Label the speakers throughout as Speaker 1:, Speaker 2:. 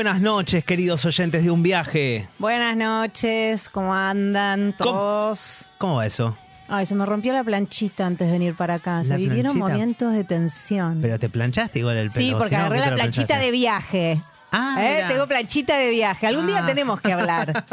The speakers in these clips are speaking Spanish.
Speaker 1: Buenas noches, queridos oyentes de un viaje.
Speaker 2: Buenas noches, ¿cómo andan
Speaker 1: ¿Cómo?
Speaker 2: todos?
Speaker 1: ¿Cómo va eso?
Speaker 2: Ay, se me rompió la planchita antes de venir para acá. Se
Speaker 1: ¿La
Speaker 2: vivieron
Speaker 1: planchita?
Speaker 2: momentos de tensión.
Speaker 1: Pero te planchaste igual el pelo.
Speaker 2: sí, porque
Speaker 1: si no,
Speaker 2: agarré
Speaker 1: ¿qué te
Speaker 2: la planchita
Speaker 1: planchaste?
Speaker 2: de viaje.
Speaker 1: Ah,
Speaker 2: ¿Eh? Tengo planchita de viaje. Algún día
Speaker 1: Ah.
Speaker 2: tenemos que hablar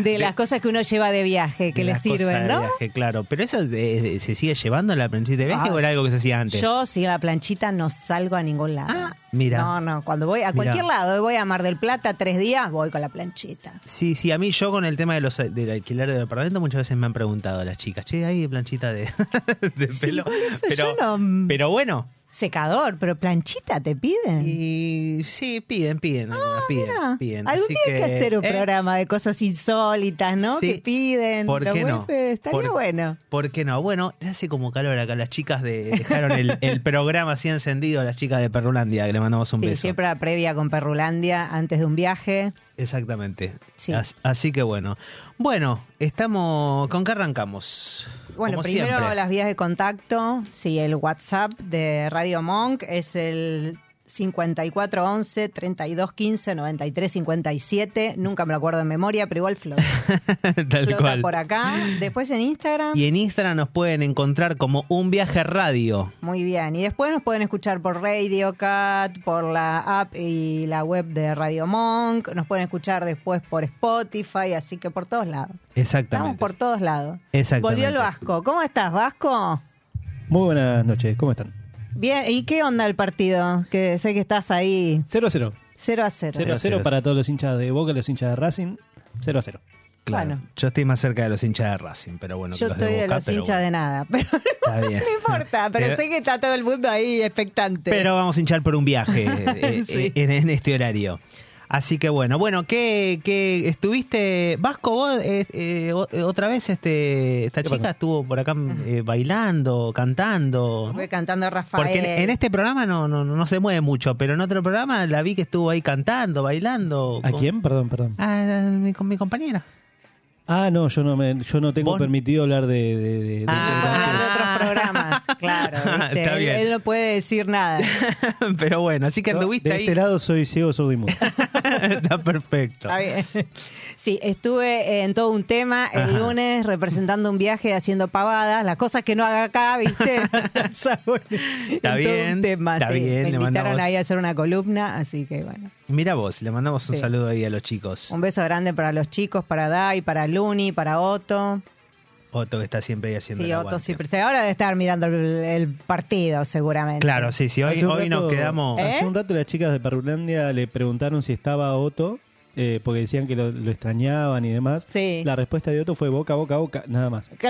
Speaker 2: de las cosas que uno lleva de viaje, que le sirven,
Speaker 1: de
Speaker 2: ¿no?
Speaker 1: viaje, claro. Pero eso eh, se sigue llevando la planchita de viaje
Speaker 2: Ah,
Speaker 1: o era algo que se hacía antes.
Speaker 2: Yo sin la planchita no salgo a ningún lado.
Speaker 1: Ah, mira.
Speaker 2: No, no, cuando voy a cualquier lado, voy a Mar del Plata tres días, voy con la planchita.
Speaker 1: Sí, sí, a mí yo con el tema de los del alquiler de departamento muchas veces me han preguntado las chicas, che, hay planchita de, de pelo. pero,
Speaker 2: yo no-
Speaker 1: pero bueno,
Speaker 2: Secador, pero planchita te piden.
Speaker 1: y sí, piden, piden, algunas piden,
Speaker 2: Ah, Mira,
Speaker 1: piden.
Speaker 2: Algún
Speaker 1: Así
Speaker 2: día hay que hacer un
Speaker 1: eh,
Speaker 2: programa de cosas insólitas, ¿no?
Speaker 1: Sí.
Speaker 2: Que piden.
Speaker 1: ¿Por qué no?
Speaker 2: Estaría
Speaker 1: Por-
Speaker 2: bueno.
Speaker 1: ¿Por qué no? Bueno, ya hace como calor acá. Las chicas de, dejaron el, el programa así encendido, las chicas de Perrulandia, que le mandamos un
Speaker 2: Sí,
Speaker 1: beso.
Speaker 2: siempre la previa con Perrulandia antes de un viaje.
Speaker 1: Exactamente.
Speaker 2: Sí.
Speaker 1: As- Así que bueno. Bueno, estamos. ¿Con qué arrancamos?
Speaker 2: Bueno,
Speaker 1: Como
Speaker 2: primero
Speaker 1: siempre.
Speaker 2: las vías de contacto. Sí, el WhatsApp de Radio Monk es el 5411 3215 9357. Nunca me lo acuerdo en memoria, pero igual flota,
Speaker 1: Tal
Speaker 2: flota
Speaker 1: cual.
Speaker 2: por acá. Después en Instagram.
Speaker 1: Y en Instagram nos pueden encontrar como un viaje radio.
Speaker 2: Muy bien. Y después nos pueden escuchar por Radio Cat, por la app y la web de Radio Monk. Nos pueden escuchar después por Spotify, así que por todos lados.
Speaker 1: Exactamente.
Speaker 2: Estamos por todos lados.
Speaker 1: Exactamente.
Speaker 2: Volvió el Vasco. ¿Cómo estás, Vasco?
Speaker 3: Muy buenas noches, ¿cómo están?
Speaker 2: Bien. ¿Y qué onda el partido? Que sé que estás ahí
Speaker 3: 0 a 0.
Speaker 2: 0 a 0.
Speaker 3: 0 a 0 para todos los hinchas de Boca, los hinchas de Racing. 0 a 0.
Speaker 1: Claro.
Speaker 2: Bueno.
Speaker 1: Yo estoy más cerca de los hinchas de Racing, pero bueno.
Speaker 2: Yo
Speaker 1: los
Speaker 2: estoy de,
Speaker 1: Boca,
Speaker 2: los
Speaker 1: pero
Speaker 2: hinchas
Speaker 1: bueno.
Speaker 2: de nada, pero
Speaker 1: Está bien.
Speaker 2: no importa. Pero
Speaker 1: Pero-
Speaker 2: sé que está todo el mundo ahí expectante.
Speaker 1: Pero vamos a hinchar por un viaje eh,
Speaker 2: Sí.
Speaker 1: eh, en, en este horario. Así que bueno, bueno, ¿qué, qué estuviste? Vasco, vos eh, eh, eh, otra vez este esta
Speaker 3: ¿Qué
Speaker 1: chica
Speaker 3: pasó?
Speaker 1: estuvo por acá eh, bailando, cantando.
Speaker 2: Voy cantando Rafael.
Speaker 1: Porque en, en este programa no, no, no se mueve mucho, pero en otro programa la vi que estuvo ahí cantando, bailando.
Speaker 3: ¿A
Speaker 1: con-
Speaker 3: quién? Perdón, perdón.
Speaker 1: Ah, mi- con mi compañera.
Speaker 3: Ah, no, yo no me, yo no tengo
Speaker 1: ¿Vos?
Speaker 3: permitido hablar de, de, de- de-
Speaker 2: Ah, de
Speaker 1: Ah.
Speaker 2: otros programas, claro. ¿viste?
Speaker 1: Está
Speaker 2: Él-
Speaker 1: bien.
Speaker 2: Él, no puede decir nada.
Speaker 1: pero bueno, así que
Speaker 3: Yo,
Speaker 1: anduviste
Speaker 3: de
Speaker 1: ahí.
Speaker 3: este lado soy ciego, sordo y mudo.
Speaker 1: Está perfecto.
Speaker 2: Está bien. Sí, estuve en todo un tema el
Speaker 1: Ajá.
Speaker 2: lunes representando un viaje haciendo pavadas, las cosas que no haga acá, ¿viste?
Speaker 1: Está
Speaker 2: En todo
Speaker 1: bien,
Speaker 2: un tema,
Speaker 1: está
Speaker 2: sí.
Speaker 1: bien,
Speaker 2: Me invitaron ahí a hacer una columna, así que bueno.
Speaker 1: Mira vos, le mandamos un
Speaker 2: Sí.
Speaker 1: saludo ahí a los chicos.
Speaker 2: Un beso grande para los chicos, para Dai, para Luni, para Otto.
Speaker 1: Otto que está siempre ahí haciendo
Speaker 2: Sí,
Speaker 1: el
Speaker 2: Otto siempre está. Ahora debe estar mirando el, el partido, seguramente.
Speaker 1: Claro, sí, sí, hoy, nos quedamos...
Speaker 2: ¿Eh?
Speaker 3: Hace un rato las chicas de Perrulandia le preguntaron si estaba Otto, eh, porque decían que lo, lo extrañaban y demás.
Speaker 2: Sí.
Speaker 3: La respuesta de Otto fue boca, boca, boca, nada más.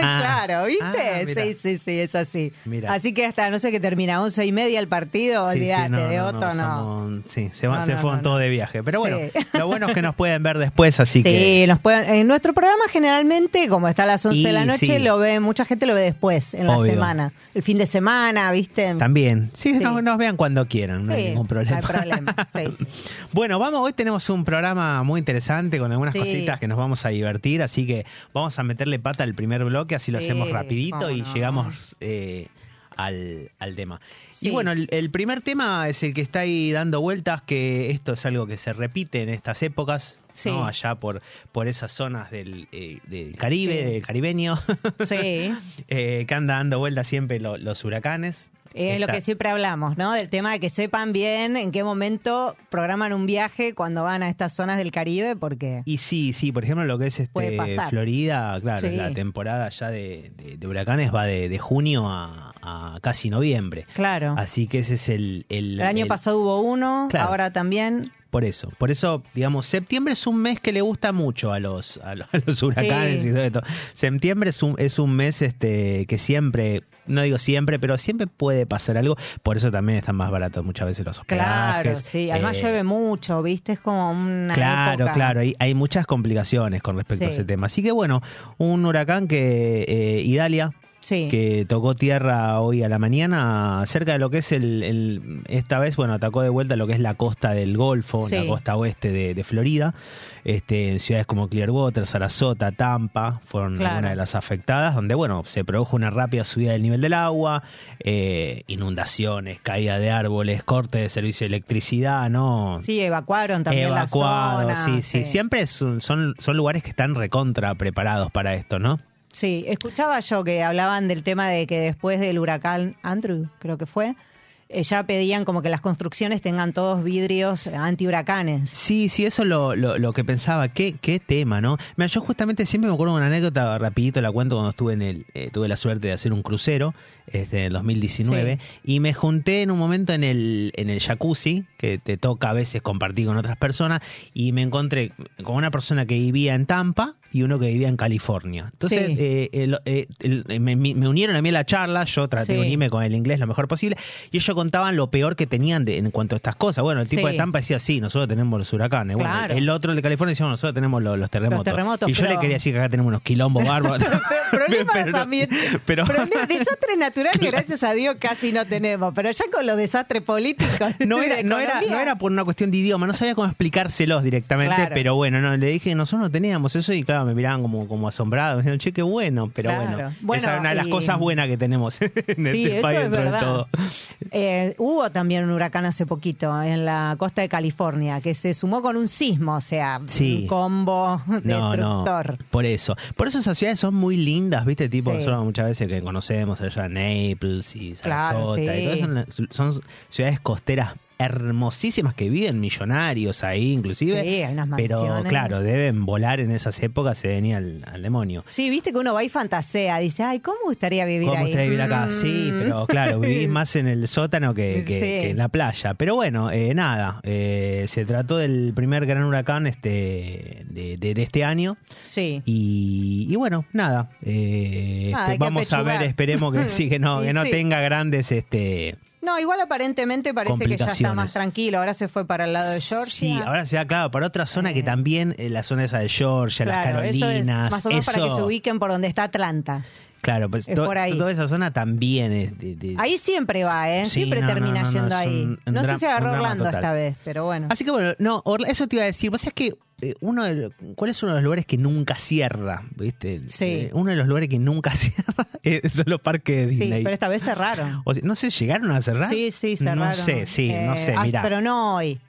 Speaker 1: Ah.
Speaker 2: claro, ¿viste?
Speaker 1: Ah,
Speaker 2: sí, sí, sí, es así.
Speaker 1: Mira.
Speaker 2: Así que hasta no sé qué termina, once y media el partido,
Speaker 1: Sí, sí,
Speaker 2: olvídate,
Speaker 1: no,
Speaker 2: de
Speaker 1: no,
Speaker 2: Otto no.
Speaker 1: somos- sí, se, van-
Speaker 2: No,
Speaker 1: se
Speaker 2: no,
Speaker 1: fueron
Speaker 2: no,
Speaker 1: todos
Speaker 2: no.
Speaker 1: de viaje. Pero bueno,
Speaker 2: Sí.
Speaker 1: lo bueno es que nos pueden ver después, así
Speaker 2: Sí,
Speaker 1: que...
Speaker 2: nos pueden, en nuestro programa generalmente, como está a las 11 de la noche,
Speaker 1: sí.
Speaker 2: lo ve, mucha gente lo ve después, en la semana. El fin de semana, ¿viste?
Speaker 1: También. Sí,
Speaker 2: Sí.
Speaker 1: Nos, nos vean cuando quieran, no hay
Speaker 2: Sí,
Speaker 1: ningún problema.
Speaker 2: no hay problema. Sí, sí.
Speaker 1: Bueno, vamos, hoy tenemos un programa muy interesante con algunas
Speaker 2: Sí.
Speaker 1: cositas que nos vamos a divertir, así que vamos a meterle pata al primer bloque, así lo
Speaker 2: Sí,
Speaker 1: hacemos rapidito y
Speaker 2: no.
Speaker 1: llegamos eh, al, al tema.
Speaker 2: Sí.
Speaker 1: Y bueno, el, el primer tema es el que está ahí dando vueltas, que esto es algo que se repite en estas épocas. ¿no? allá por, por esas zonas del, eh, del Caribe, del caribeño, eh, que anda dando vueltas siempre lo- los huracanes.
Speaker 2: Es lo que siempre hablamos, ¿no? Del tema de que sepan bien en qué momento programan un viaje cuando van a estas zonas del Caribe, porque
Speaker 1: Y sí, sí, por ejemplo, lo que es este. Florida, claro,
Speaker 2: Sí.
Speaker 1: la temporada ya de, de- de huracanes va de, de junio a, a casi noviembre.
Speaker 2: claro.
Speaker 1: Así que ese es el... El,
Speaker 2: el año
Speaker 1: el-
Speaker 2: pasado hubo uno,
Speaker 1: Claro.
Speaker 2: ahora también.
Speaker 1: Por eso, por eso, digamos, septiembre es un mes que le gusta mucho a los, a los, a los huracanes
Speaker 2: Sí.
Speaker 1: y todo esto. Septiembre es un, es un mes este que siempre, no digo siempre, pero siempre puede pasar algo. Por eso también están más baratos muchas veces los hospedajes.
Speaker 2: Claro, sí. Además
Speaker 1: Eh,
Speaker 2: llueve mucho, ¿viste? Es como una
Speaker 1: Claro,
Speaker 2: época-
Speaker 1: claro, hay, hay muchas complicaciones con respecto a ese tema. Así que bueno, un huracán que eh, Idalia,
Speaker 2: Sí.
Speaker 1: que tocó tierra hoy a la mañana, cerca de lo que es el, el- esta vez, bueno, atacó de vuelta lo que es la costa del Golfo,
Speaker 2: Sí.
Speaker 1: la costa oeste de, de Florida, este, en ciudades como Clearwater, Sarasota, Tampa, fueron
Speaker 2: Claro.
Speaker 1: algunas de las afectadas, donde, bueno, se produjo una rápida subida del nivel del agua, eh, inundaciones, caída de árboles, corte de servicio de electricidad, ¿no?
Speaker 2: Sí, evacuaron también
Speaker 1: Evacuado,
Speaker 2: la zona.
Speaker 1: sí, sí, Siempre son, son, son lugares que están recontra preparados para esto, ¿no?
Speaker 2: Sí, escuchaba yo que hablaban del tema de que después del huracán Andrew, creo que fue, eh, ya pedían como que las construcciones tengan todos vidrios antihuracanes.
Speaker 1: Sí, sí, eso es lo, lo, lo que pensaba. ¿Qué, qué tema, ¿no? Mira, yo justamente siempre me acuerdo de una anécdota, rapidito la cuento, cuando estuve en el, eh, tuve la suerte de hacer un crucero, este, en el 2019, y me junté en un momento en el, en el jacuzzi, que te toca a veces compartir con otras personas, y me encontré con una persona que vivía en Tampa y uno que vivía en California. Entonces,
Speaker 2: Sí.
Speaker 1: eh, el- eh, el- me, me unieron a mí a la charla, yo traté de
Speaker 2: Sí.
Speaker 1: unirme con el inglés lo mejor posible, y ellos contaban lo peor que tenían de- en cuanto a estas cosas. Bueno, el tipo
Speaker 2: Sí.
Speaker 1: de Tampa decía, sí, nosotros tenemos los huracanes. Bueno,
Speaker 2: Claro.
Speaker 1: el otro, el de California, decía, "Bueno, nosotros tenemos los, los terremotos.
Speaker 2: terremotos,
Speaker 1: y yo
Speaker 2: pero-
Speaker 1: le quería decir que acá tenemos unos quilombos bárbaros.
Speaker 2: Pero problemas
Speaker 1: Pero
Speaker 2: ambientales-
Speaker 1: pero-
Speaker 2: problemas- desastres naturales, gracias a Dios, casi no tenemos. Pero ya con los desastres políticos.
Speaker 1: No era, no, era,
Speaker 2: economía.
Speaker 1: no era por una cuestión de idioma, no sabía cómo explicárselos directamente,
Speaker 2: Claro.
Speaker 1: pero bueno, no, le dije nosotros no teníamos eso y claro, me miraban como, como asombrados, me dijeron, che, qué bueno, pero
Speaker 2: Claro.
Speaker 1: bueno,
Speaker 2: Bueno,
Speaker 1: esa es una de las
Speaker 2: y-
Speaker 1: cosas buenas que tenemos en
Speaker 2: Sí,
Speaker 1: este país
Speaker 2: es
Speaker 1: dentro de todo.
Speaker 2: Eh, hubo también un huracán hace poquito en la costa de California que se sumó con un sismo, o sea,
Speaker 1: Sí.
Speaker 2: un combo
Speaker 1: No,
Speaker 2: destructor.
Speaker 1: no, por eso. Por eso esas ciudades son muy lindas, ¿viste? Tipo,
Speaker 2: Sí.
Speaker 1: nosotros muchas veces que conocemos allá Naples y Sarasota
Speaker 2: sí.
Speaker 1: son ciudades costeras hermosísimas que viven millonarios ahí inclusive.
Speaker 2: Sí, hay unas
Speaker 1: Pero
Speaker 2: mansiones.
Speaker 1: claro, deben volar en esas épocas, se venía al, al demonio.
Speaker 2: Sí, viste que uno va y fantasea, dice, ay, ¿cómo gustaría vivir
Speaker 1: ¿Cómo
Speaker 2: ahí?
Speaker 1: vivir acá?
Speaker 2: Mm.
Speaker 1: Sí, pero claro, vivís más en el sótano que, que-
Speaker 2: Sí.
Speaker 1: que en la playa. Pero bueno, eh, nada, eh, se trató del primer gran huracán este de, de- de este año.
Speaker 2: Sí.
Speaker 1: Y, y bueno, nada. eh, este, vamos a ver, esperemos que sí, que no, que no
Speaker 2: sí.
Speaker 1: tenga grandes este
Speaker 2: No, igual aparentemente parece que ya está más tranquilo. Ahora se fue para el lado de Georgia.
Speaker 1: Sí, ahora se va, claro, para otra zona que
Speaker 2: Eh.
Speaker 1: también, eh, la zona esa de Georgia, las
Speaker 2: Claro, eso es
Speaker 1: Carolinas.
Speaker 2: más o menos para que se ubiquen por donde está Atlanta.
Speaker 1: Claro, pues
Speaker 2: es
Speaker 1: to-
Speaker 2: por ahí.
Speaker 1: toda esa zona también es de- de-
Speaker 2: Ahí siempre va, ¿eh?
Speaker 1: Sí,
Speaker 2: siempre
Speaker 1: no,
Speaker 2: termina
Speaker 1: no, no, no,
Speaker 2: yendo ahí.
Speaker 1: un- un
Speaker 2: no sé si agarró Orlando
Speaker 1: total.
Speaker 2: esta vez, pero bueno.
Speaker 1: Así que bueno, no, Orla- eso te iba a decir. Vos sabés que uno de ¿cuál es uno de los lugares que nunca cierra? ¿Viste?
Speaker 2: Sí.
Speaker 1: Eh, uno de los lugares que nunca cierra eh, son los parques de
Speaker 2: sí,
Speaker 1: Disney.
Speaker 2: pero esta vez cerraron.
Speaker 1: O sea, no sé, ¿llegaron a cerrar?
Speaker 2: Sí, sí, cerraron.
Speaker 1: No sé, sí, no
Speaker 2: Eh,
Speaker 1: sé, mirá.
Speaker 2: Pero no hoy.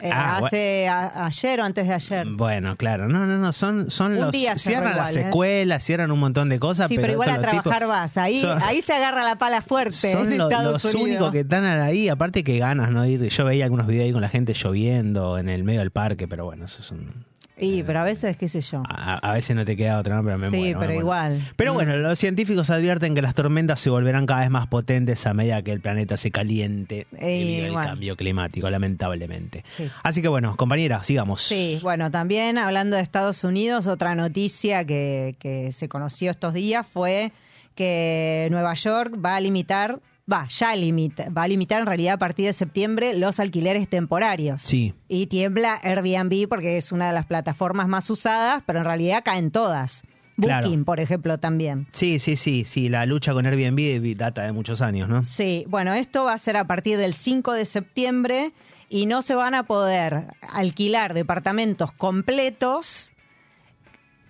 Speaker 2: Eh,
Speaker 1: Ah,
Speaker 2: hace a- ayer o antes de ayer.
Speaker 1: Bueno, claro, no, no, no, son, son
Speaker 2: Un
Speaker 1: los
Speaker 2: día
Speaker 1: cierran las
Speaker 2: ¿eh?
Speaker 1: escuelas, cierran un montón de cosas,
Speaker 2: Sí, pero, igual a
Speaker 1: los
Speaker 2: trabajar
Speaker 1: tipos-
Speaker 2: vas. Ahí,
Speaker 1: son-
Speaker 2: ahí se agarra la pala fuerte
Speaker 1: son
Speaker 2: en
Speaker 1: lo-
Speaker 2: Estados
Speaker 1: los
Speaker 2: Unidos.
Speaker 1: únicos que están ahí, aparte que ganas, ¿no? Ir, yo veía algunos videos ahí con la gente lloviendo en el medio del parque, pero bueno, eso es un...
Speaker 2: Y, pero a veces, qué sé yo.
Speaker 1: A, a veces no te queda otra, ¿no? pero me
Speaker 2: Sí,
Speaker 1: muero,
Speaker 2: pero igual.
Speaker 1: Pero
Speaker 2: Mm.
Speaker 1: bueno, los científicos advierten que las tormentas se volverán cada vez más potentes a medida que el planeta se caliente debido al
Speaker 2: bueno.
Speaker 1: cambio climático, lamentablemente.
Speaker 2: Sí.
Speaker 1: Así que bueno, compañera, sigamos.
Speaker 2: Sí, bueno, también hablando de Estados Unidos, otra noticia que, que se conoció estos días fue que Nueva York va a limitar, va, ya limita, va a limitar en realidad a partir de septiembre los alquileres temporarios.
Speaker 1: Sí.
Speaker 2: Y tiembla Airbnb porque es una de las plataformas más usadas, pero en realidad caen todas.
Speaker 1: Claro.
Speaker 2: Booking, por ejemplo, también.
Speaker 1: Sí, sí, sí, sí, la lucha con Airbnb data de muchos años, ¿no?
Speaker 2: Sí, bueno, esto va a ser a partir del 5 de septiembre y no se van a poder alquilar departamentos completos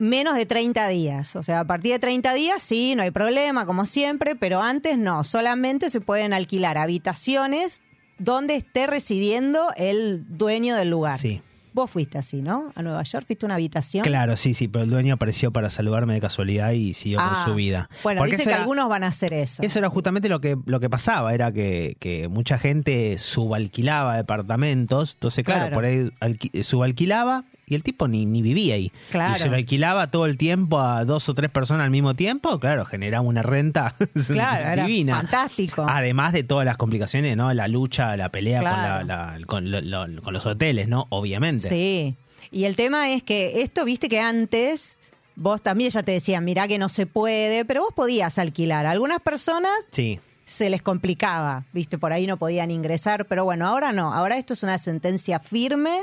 Speaker 2: menos de 30 días. O sea, a partir de 30 días sí, no hay problema, como siempre, pero antes no. Solamente se pueden alquilar habitaciones donde esté residiendo el dueño del lugar.
Speaker 1: Sí.
Speaker 2: Vos fuiste así, ¿no? A Nueva York, fuiste a una habitación.
Speaker 1: Claro, sí, sí, pero el dueño apareció para saludarme de casualidad y siguió
Speaker 2: Ah,
Speaker 1: con su vida.
Speaker 2: Bueno,
Speaker 1: Porque
Speaker 2: dice que
Speaker 1: era-
Speaker 2: algunos van a hacer eso.
Speaker 1: Eso era justamente lo que, lo que pasaba, era que, que mucha gente subalquilaba departamentos, entonces claro,
Speaker 2: Claro.
Speaker 1: por ahí alqui- subalquilaba y el tipo ni, ni vivía ahí.
Speaker 2: Claro.
Speaker 1: Y se lo alquilaba todo el tiempo a dos o tres personas al mismo tiempo, claro, generaba una renta
Speaker 2: Claro, era
Speaker 1: divina.
Speaker 2: fantástico.
Speaker 1: Además de todas las complicaciones, ¿no? La lucha, la pelea
Speaker 2: Claro.
Speaker 1: con, la- la- con, lo- lo- con los hoteles, ¿no? Obviamente.
Speaker 2: Sí. Y el tema es que esto, viste que antes vos también ya te decían, mirá que no se puede, pero vos podías alquilar. A algunas personas
Speaker 1: Sí.
Speaker 2: se les complicaba, viste, por ahí no podían ingresar, pero bueno, ahora no, ahora esto es una sentencia firme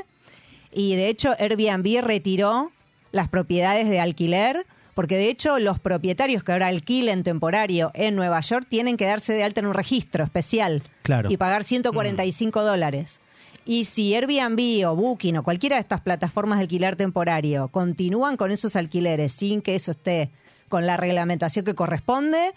Speaker 2: y de hecho Airbnb retiró las propiedades de alquiler, porque de hecho los propietarios que ahora alquilen temporario en Nueva York tienen que darse de alta en un registro especial
Speaker 1: Claro.
Speaker 2: y pagar 145 dólares. Y si Airbnb o Booking o cualquiera de estas plataformas de alquiler temporario continúan con esos alquileres sin que eso esté con la reglamentación que corresponde,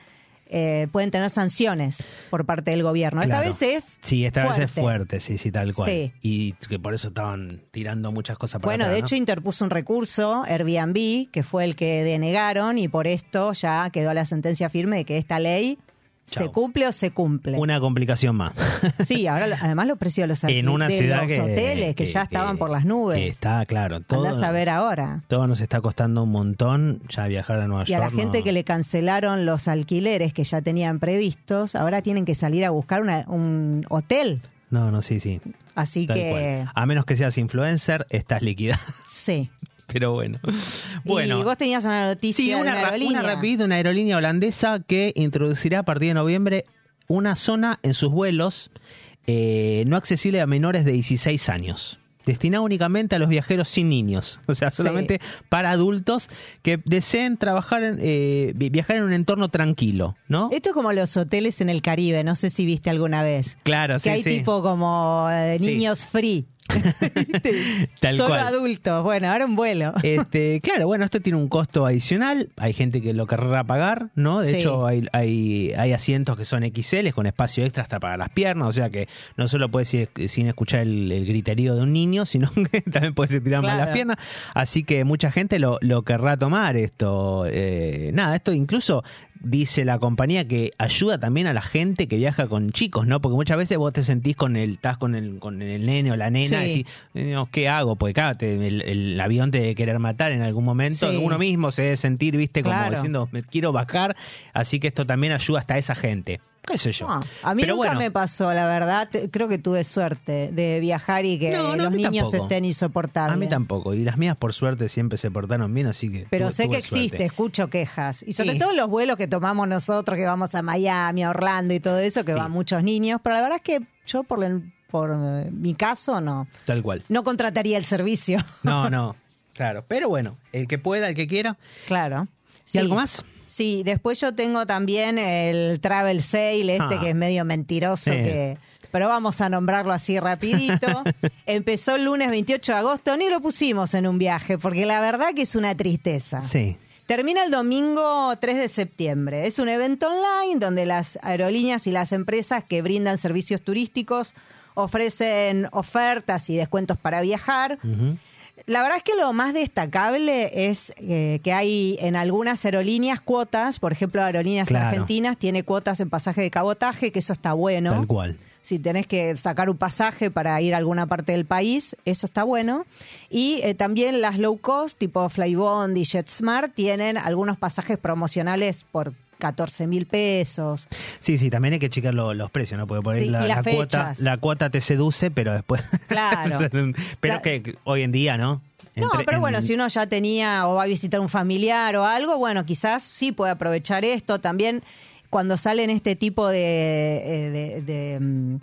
Speaker 2: eh, pueden tener sanciones por parte del gobierno.
Speaker 1: Claro.
Speaker 2: Esta vez es
Speaker 1: Sí, esta vez es
Speaker 2: fuerte.
Speaker 1: fuerte, sí, sí, tal cual.
Speaker 2: Sí.
Speaker 1: Y que por eso estaban tirando muchas cosas para
Speaker 2: Bueno,
Speaker 1: atrás,
Speaker 2: de
Speaker 1: ¿no?
Speaker 2: hecho interpuso un recurso Airbnb, que fue el que denegaron y por esto ya quedó la sentencia firme de que esta ley se cumple o se cumple.
Speaker 1: Una complicación más.
Speaker 2: Sí, ahora además los precios de los,
Speaker 1: en una
Speaker 2: de
Speaker 1: ciudad
Speaker 2: los
Speaker 1: que,
Speaker 2: hoteles que, ya estaban por las nubes.
Speaker 1: que está claro. Todo,
Speaker 2: Andás a ver ahora.
Speaker 1: todo nos está costando un montón ya viajar a Nueva
Speaker 2: Y a la
Speaker 1: York.
Speaker 2: gente
Speaker 1: no-
Speaker 2: que le cancelaron los alquileres que ya tenían previstos, ahora tienen que salir a buscar una- un hotel.
Speaker 1: No, no, sí, sí.
Speaker 2: Así
Speaker 1: tal
Speaker 2: que,
Speaker 1: cual. A menos que seas influencer, estás líquida.
Speaker 2: sí.
Speaker 1: Pero bueno. Bueno.
Speaker 2: y vos tenías una noticia
Speaker 1: Sí,
Speaker 2: de
Speaker 1: una,
Speaker 2: aerolínea.
Speaker 1: una aerolínea holandesa que introducirá a partir de noviembre una zona en sus vuelos eh, no accesible a menores de 16 años. Destinada únicamente a los viajeros sin niños, o sea, solamente para adultos que deseen trabajar, en, eh, vi- viajar en un entorno tranquilo, ¿no?
Speaker 2: Esto es como los hoteles en el Caribe, no sé si viste alguna vez.
Speaker 1: Claro,
Speaker 2: que
Speaker 1: sí,
Speaker 2: hay
Speaker 1: sí.
Speaker 2: tipo como eh,
Speaker 1: Sí.
Speaker 2: niños free.
Speaker 1: Tal
Speaker 2: Solo
Speaker 1: cual.
Speaker 2: adultos. Bueno, ahora un vuelo.
Speaker 1: Este, claro, bueno, esto tiene un costo adicional. Hay gente que lo querrá pagar, ¿no? De
Speaker 2: Sí.
Speaker 1: hecho, hay, hay, hay asientos que son XL con espacio extra hasta para las piernas, o sea que no solo puedes ir sin escuchar el, el griterío de un niño, sino que también puedes estirar más
Speaker 2: Claro.
Speaker 1: las piernas. Así que mucha gente lo, lo querrá tomar esto. Eh, nada, esto incluso dice la compañía que ayuda también a la gente que viaja con chicos, ¿no? Porque muchas veces vos te sentís con el, estás con el, con el nene o la nena
Speaker 2: Sí.
Speaker 1: y decís, eh, ¿qué hago? Porque claro, te- el, el avión te debe querer matar en algún momento.
Speaker 2: Sí.
Speaker 1: Uno mismo se debe sentir, viste, como
Speaker 2: Claro.
Speaker 1: diciendo, me quiero bajar. Así que esto también ayuda hasta a esa gente. ¿Qué sé yo?
Speaker 2: No, a mí
Speaker 1: Pero
Speaker 2: nunca
Speaker 1: bueno,
Speaker 2: me pasó, la verdad. Creo que tuve suerte de viajar y que
Speaker 1: No, no, a
Speaker 2: los niños
Speaker 1: tampoco.
Speaker 2: estén insoportables.
Speaker 1: A mí tampoco. Y las mías, por suerte, siempre se portaron bien, así que.
Speaker 2: Pero
Speaker 1: tuve-
Speaker 2: sé que existe,
Speaker 1: suerte.
Speaker 2: escucho quejas. Y sobre
Speaker 1: Sí.
Speaker 2: todo los vuelos que tomamos nosotros, que vamos a Miami, a Orlando y todo eso, que
Speaker 1: Sí.
Speaker 2: van muchos niños. Pero la verdad es que yo, por, el- por eh, mi caso, no.
Speaker 1: Tal cual.
Speaker 2: No contrataría el servicio.
Speaker 1: No, no. Claro. Pero bueno, el que pueda, el que quiera.
Speaker 2: claro.
Speaker 1: ¿Y
Speaker 2: Sí.
Speaker 1: algo más?
Speaker 2: Sí, después yo tengo también el Travel Sale, este
Speaker 1: Ah.
Speaker 2: que es medio mentiroso, que pero vamos a nombrarlo así rapidito. Empezó el lunes 28 de agosto, ni lo pusimos en un viaje, porque la verdad que es una tristeza.
Speaker 1: Sí.
Speaker 2: Termina el domingo 3 de septiembre. Es un evento online donde las aerolíneas y las empresas que brindan servicios turísticos ofrecen ofertas y descuentos para viajar. La verdad es que lo más destacable es eh, que hay en algunas aerolíneas cuotas, por ejemplo, Aerolíneas
Speaker 1: Claro.
Speaker 2: Argentinas tiene cuotas en pasaje de cabotaje, que eso está bueno.
Speaker 1: Tal cual.
Speaker 2: Si tenés que sacar un pasaje para ir a alguna parte del país, eso está bueno. Y eh, también las low cost, tipo Flybond y JetSmart, tienen algunos pasajes promocionales por 14 mil pesos.
Speaker 1: Sí, sí, también hay que checar lo- los precios, ¿no? Porque por ahí
Speaker 2: Sí,
Speaker 1: la, cuota, la cuota te seduce, pero después.
Speaker 2: Claro.
Speaker 1: pero
Speaker 2: La-
Speaker 1: que que hoy en día, ¿no?
Speaker 2: No,
Speaker 1: Entre-
Speaker 2: pero
Speaker 1: en-
Speaker 2: bueno, si uno ya tenía o va a visitar un familiar o algo, bueno, quizás sí puede aprovechar esto. También cuando salen este tipo de, eh, de- de, mm,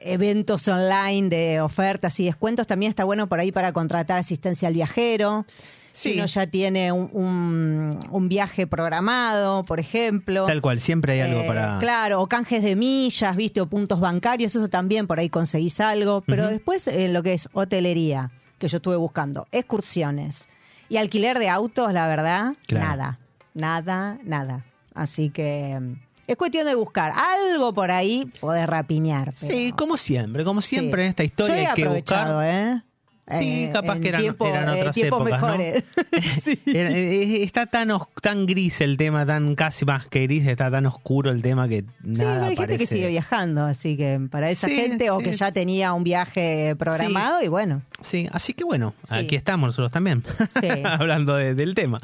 Speaker 2: eventos online, de ofertas y descuentos, también está bueno por ahí para contratar asistencia al viajero. Si
Speaker 1: Sí.
Speaker 2: uno ya tiene un, un- un viaje programado, por ejemplo.
Speaker 1: Tal cual, siempre hay algo
Speaker 2: Eh,
Speaker 1: para.
Speaker 2: Claro, o canjes de millas, viste, o puntos bancarios, eso también por ahí conseguís algo. Pero después eh, lo que es hotelería, que yo estuve buscando, excursiones y alquiler de autos, la verdad,
Speaker 1: Claro.
Speaker 2: nada, nada, nada. Así que mm, es cuestión de buscar algo por ahí, poder rapiñar. pero-
Speaker 1: Sí, como siempre, como siempre
Speaker 2: Sí.
Speaker 1: en esta historia
Speaker 2: Yo he
Speaker 1: hay que
Speaker 2: aprovechado,
Speaker 1: buscar.
Speaker 2: ¿eh?
Speaker 1: Sí,
Speaker 4: eh,
Speaker 1: capaz que eran,
Speaker 4: tiempo-
Speaker 1: eran
Speaker 4: eh,
Speaker 1: otras épocas, ¿no?
Speaker 4: mejores.
Speaker 1: Era- eh, está tan, tan gris el tema, tan casi más que gris, está tan oscuro el tema que
Speaker 4: Sí,
Speaker 1: nada
Speaker 4: pero hay gente que sigue viajando, así que para esa
Speaker 1: Sí,
Speaker 4: gente o
Speaker 1: sí.
Speaker 4: que ya tenía un viaje programado y bueno.
Speaker 1: Sí, así que bueno,
Speaker 4: Sí.
Speaker 1: aquí estamos nosotros también,
Speaker 4: Sí.
Speaker 1: hablando de- del tema.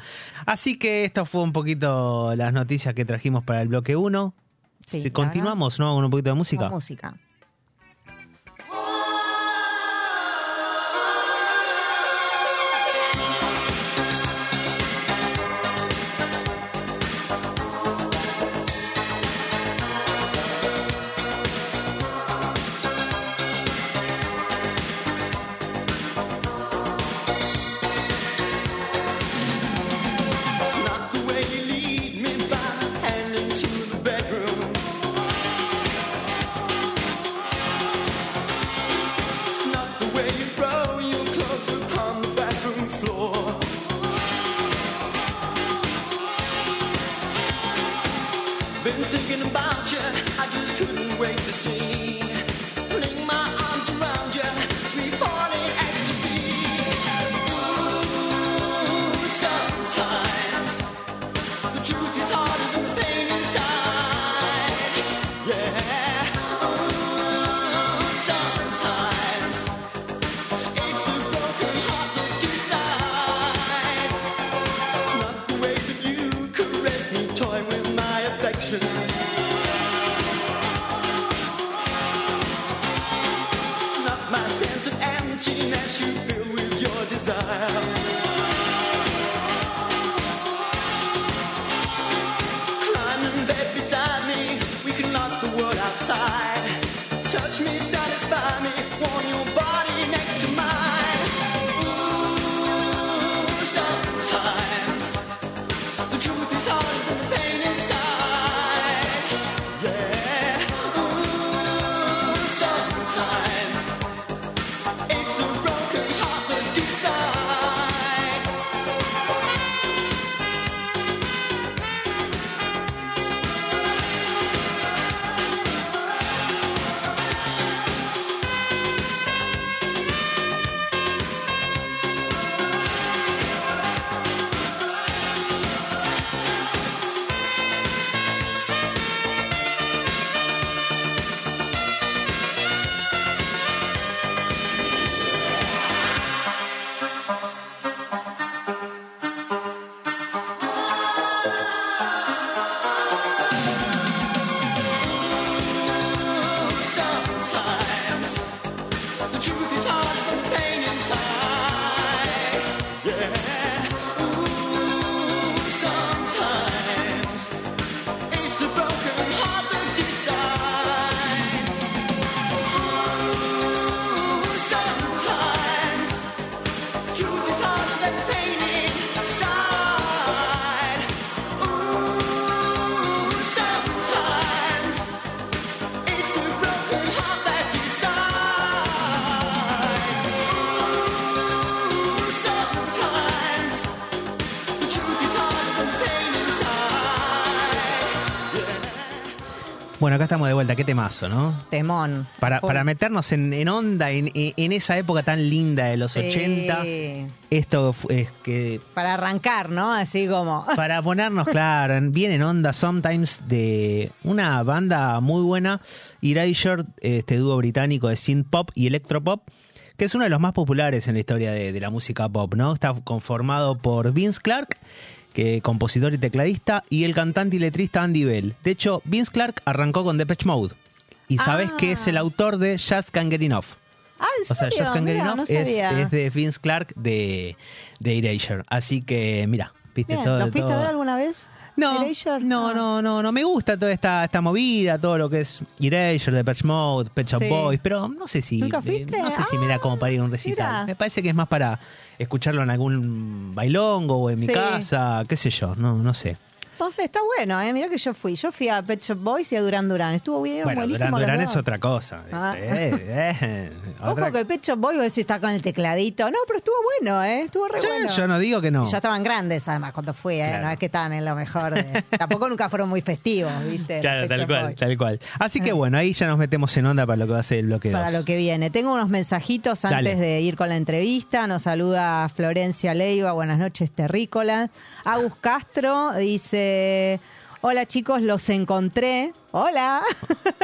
Speaker 1: Así que esto fue un poquito las noticias que trajimos para el bloque 1.
Speaker 4: Sí,
Speaker 1: si continuamos, ¿no? Con un poquito de música.
Speaker 4: Con música.
Speaker 1: Bueno, acá estamos de vuelta, qué temazo, ¿no?
Speaker 4: Temón.
Speaker 1: Para, para meternos en, en onda, en, en esa época tan linda de los
Speaker 4: Sí.
Speaker 1: 80, esto es que
Speaker 4: Para arrancar, ¿no? Así como.
Speaker 1: para ponernos claro, en- bien en onda sometimes de una banda muy buena, Erasure, este dúo británico de synth pop y electropop, que es uno de los más populares en la historia de, de la música pop, ¿no? Está conformado por Vince Clark, que compositor y tecladista, y el cantante y letrista Andy Bell. De hecho, Vince Clark arrancó con Depeche Mode. Y sabes
Speaker 4: Ah.
Speaker 1: que es el autor de Just Can't Get Enough.
Speaker 4: Ah, ¿en
Speaker 1: O sea,
Speaker 4: serio?
Speaker 1: Just Can't Get Enough
Speaker 4: no
Speaker 1: es, de Vince Clark de, de Erasure. Así que, mira, viste
Speaker 4: Bien,
Speaker 1: todo.
Speaker 4: ¿Lo fuiste
Speaker 1: todo-
Speaker 4: a ver alguna vez?
Speaker 1: no,
Speaker 4: Erasure?
Speaker 1: no,
Speaker 4: Ah.
Speaker 1: no, no, no me gusta toda esta, esta movida, todo lo que es Erasure, Depeche Mode, Pet Shop
Speaker 4: Sí.
Speaker 1: Boys, pero no sé si
Speaker 4: ¿Nunca fuiste?
Speaker 1: no sé si me da como para ir a un recital.
Speaker 4: Mirá.
Speaker 1: Me parece que es más para escucharlo en algún bailongo o en mi
Speaker 4: Sí.
Speaker 1: casa, qué sé yo, no, no sé.
Speaker 2: Entonces está bueno, ¿eh? Mirá que yo fui. Yo fui a Pet Shop Boys y a Duran Duran. Estuvo bien,
Speaker 1: Bueno,
Speaker 2: buenísimo.
Speaker 1: Duran Duran es otra cosa.
Speaker 2: Ah.
Speaker 1: Eh, eh, otra-
Speaker 2: Ojo que Pet Shop Boys vos está con el tecladito. No, pero estuvo bueno, ¿eh? Estuvo re
Speaker 1: Sí,
Speaker 2: bueno.
Speaker 1: Yo no digo que no.
Speaker 2: Y Ya estaban grandes, además, cuando fui, ¿eh?
Speaker 1: Claro.
Speaker 2: No es que estaban en lo mejor. de- Tampoco nunca fueron muy festivos, ¿viste?
Speaker 1: Claro,
Speaker 2: Pet
Speaker 1: tal
Speaker 2: Shop
Speaker 1: cual,
Speaker 2: Boys.
Speaker 1: tal cual. Así que
Speaker 2: Ah.
Speaker 1: bueno, ahí ya nos metemos en onda para lo que va a ser el bloque
Speaker 2: Para
Speaker 1: 2.
Speaker 2: lo que viene. Tengo unos mensajitos antes
Speaker 1: Dale.
Speaker 2: de ir con la entrevista. Nos saluda Florencia Leiva. Buenas noches, terrícolas. Agus Castro dice: Hola chicos, los encontré. Hola.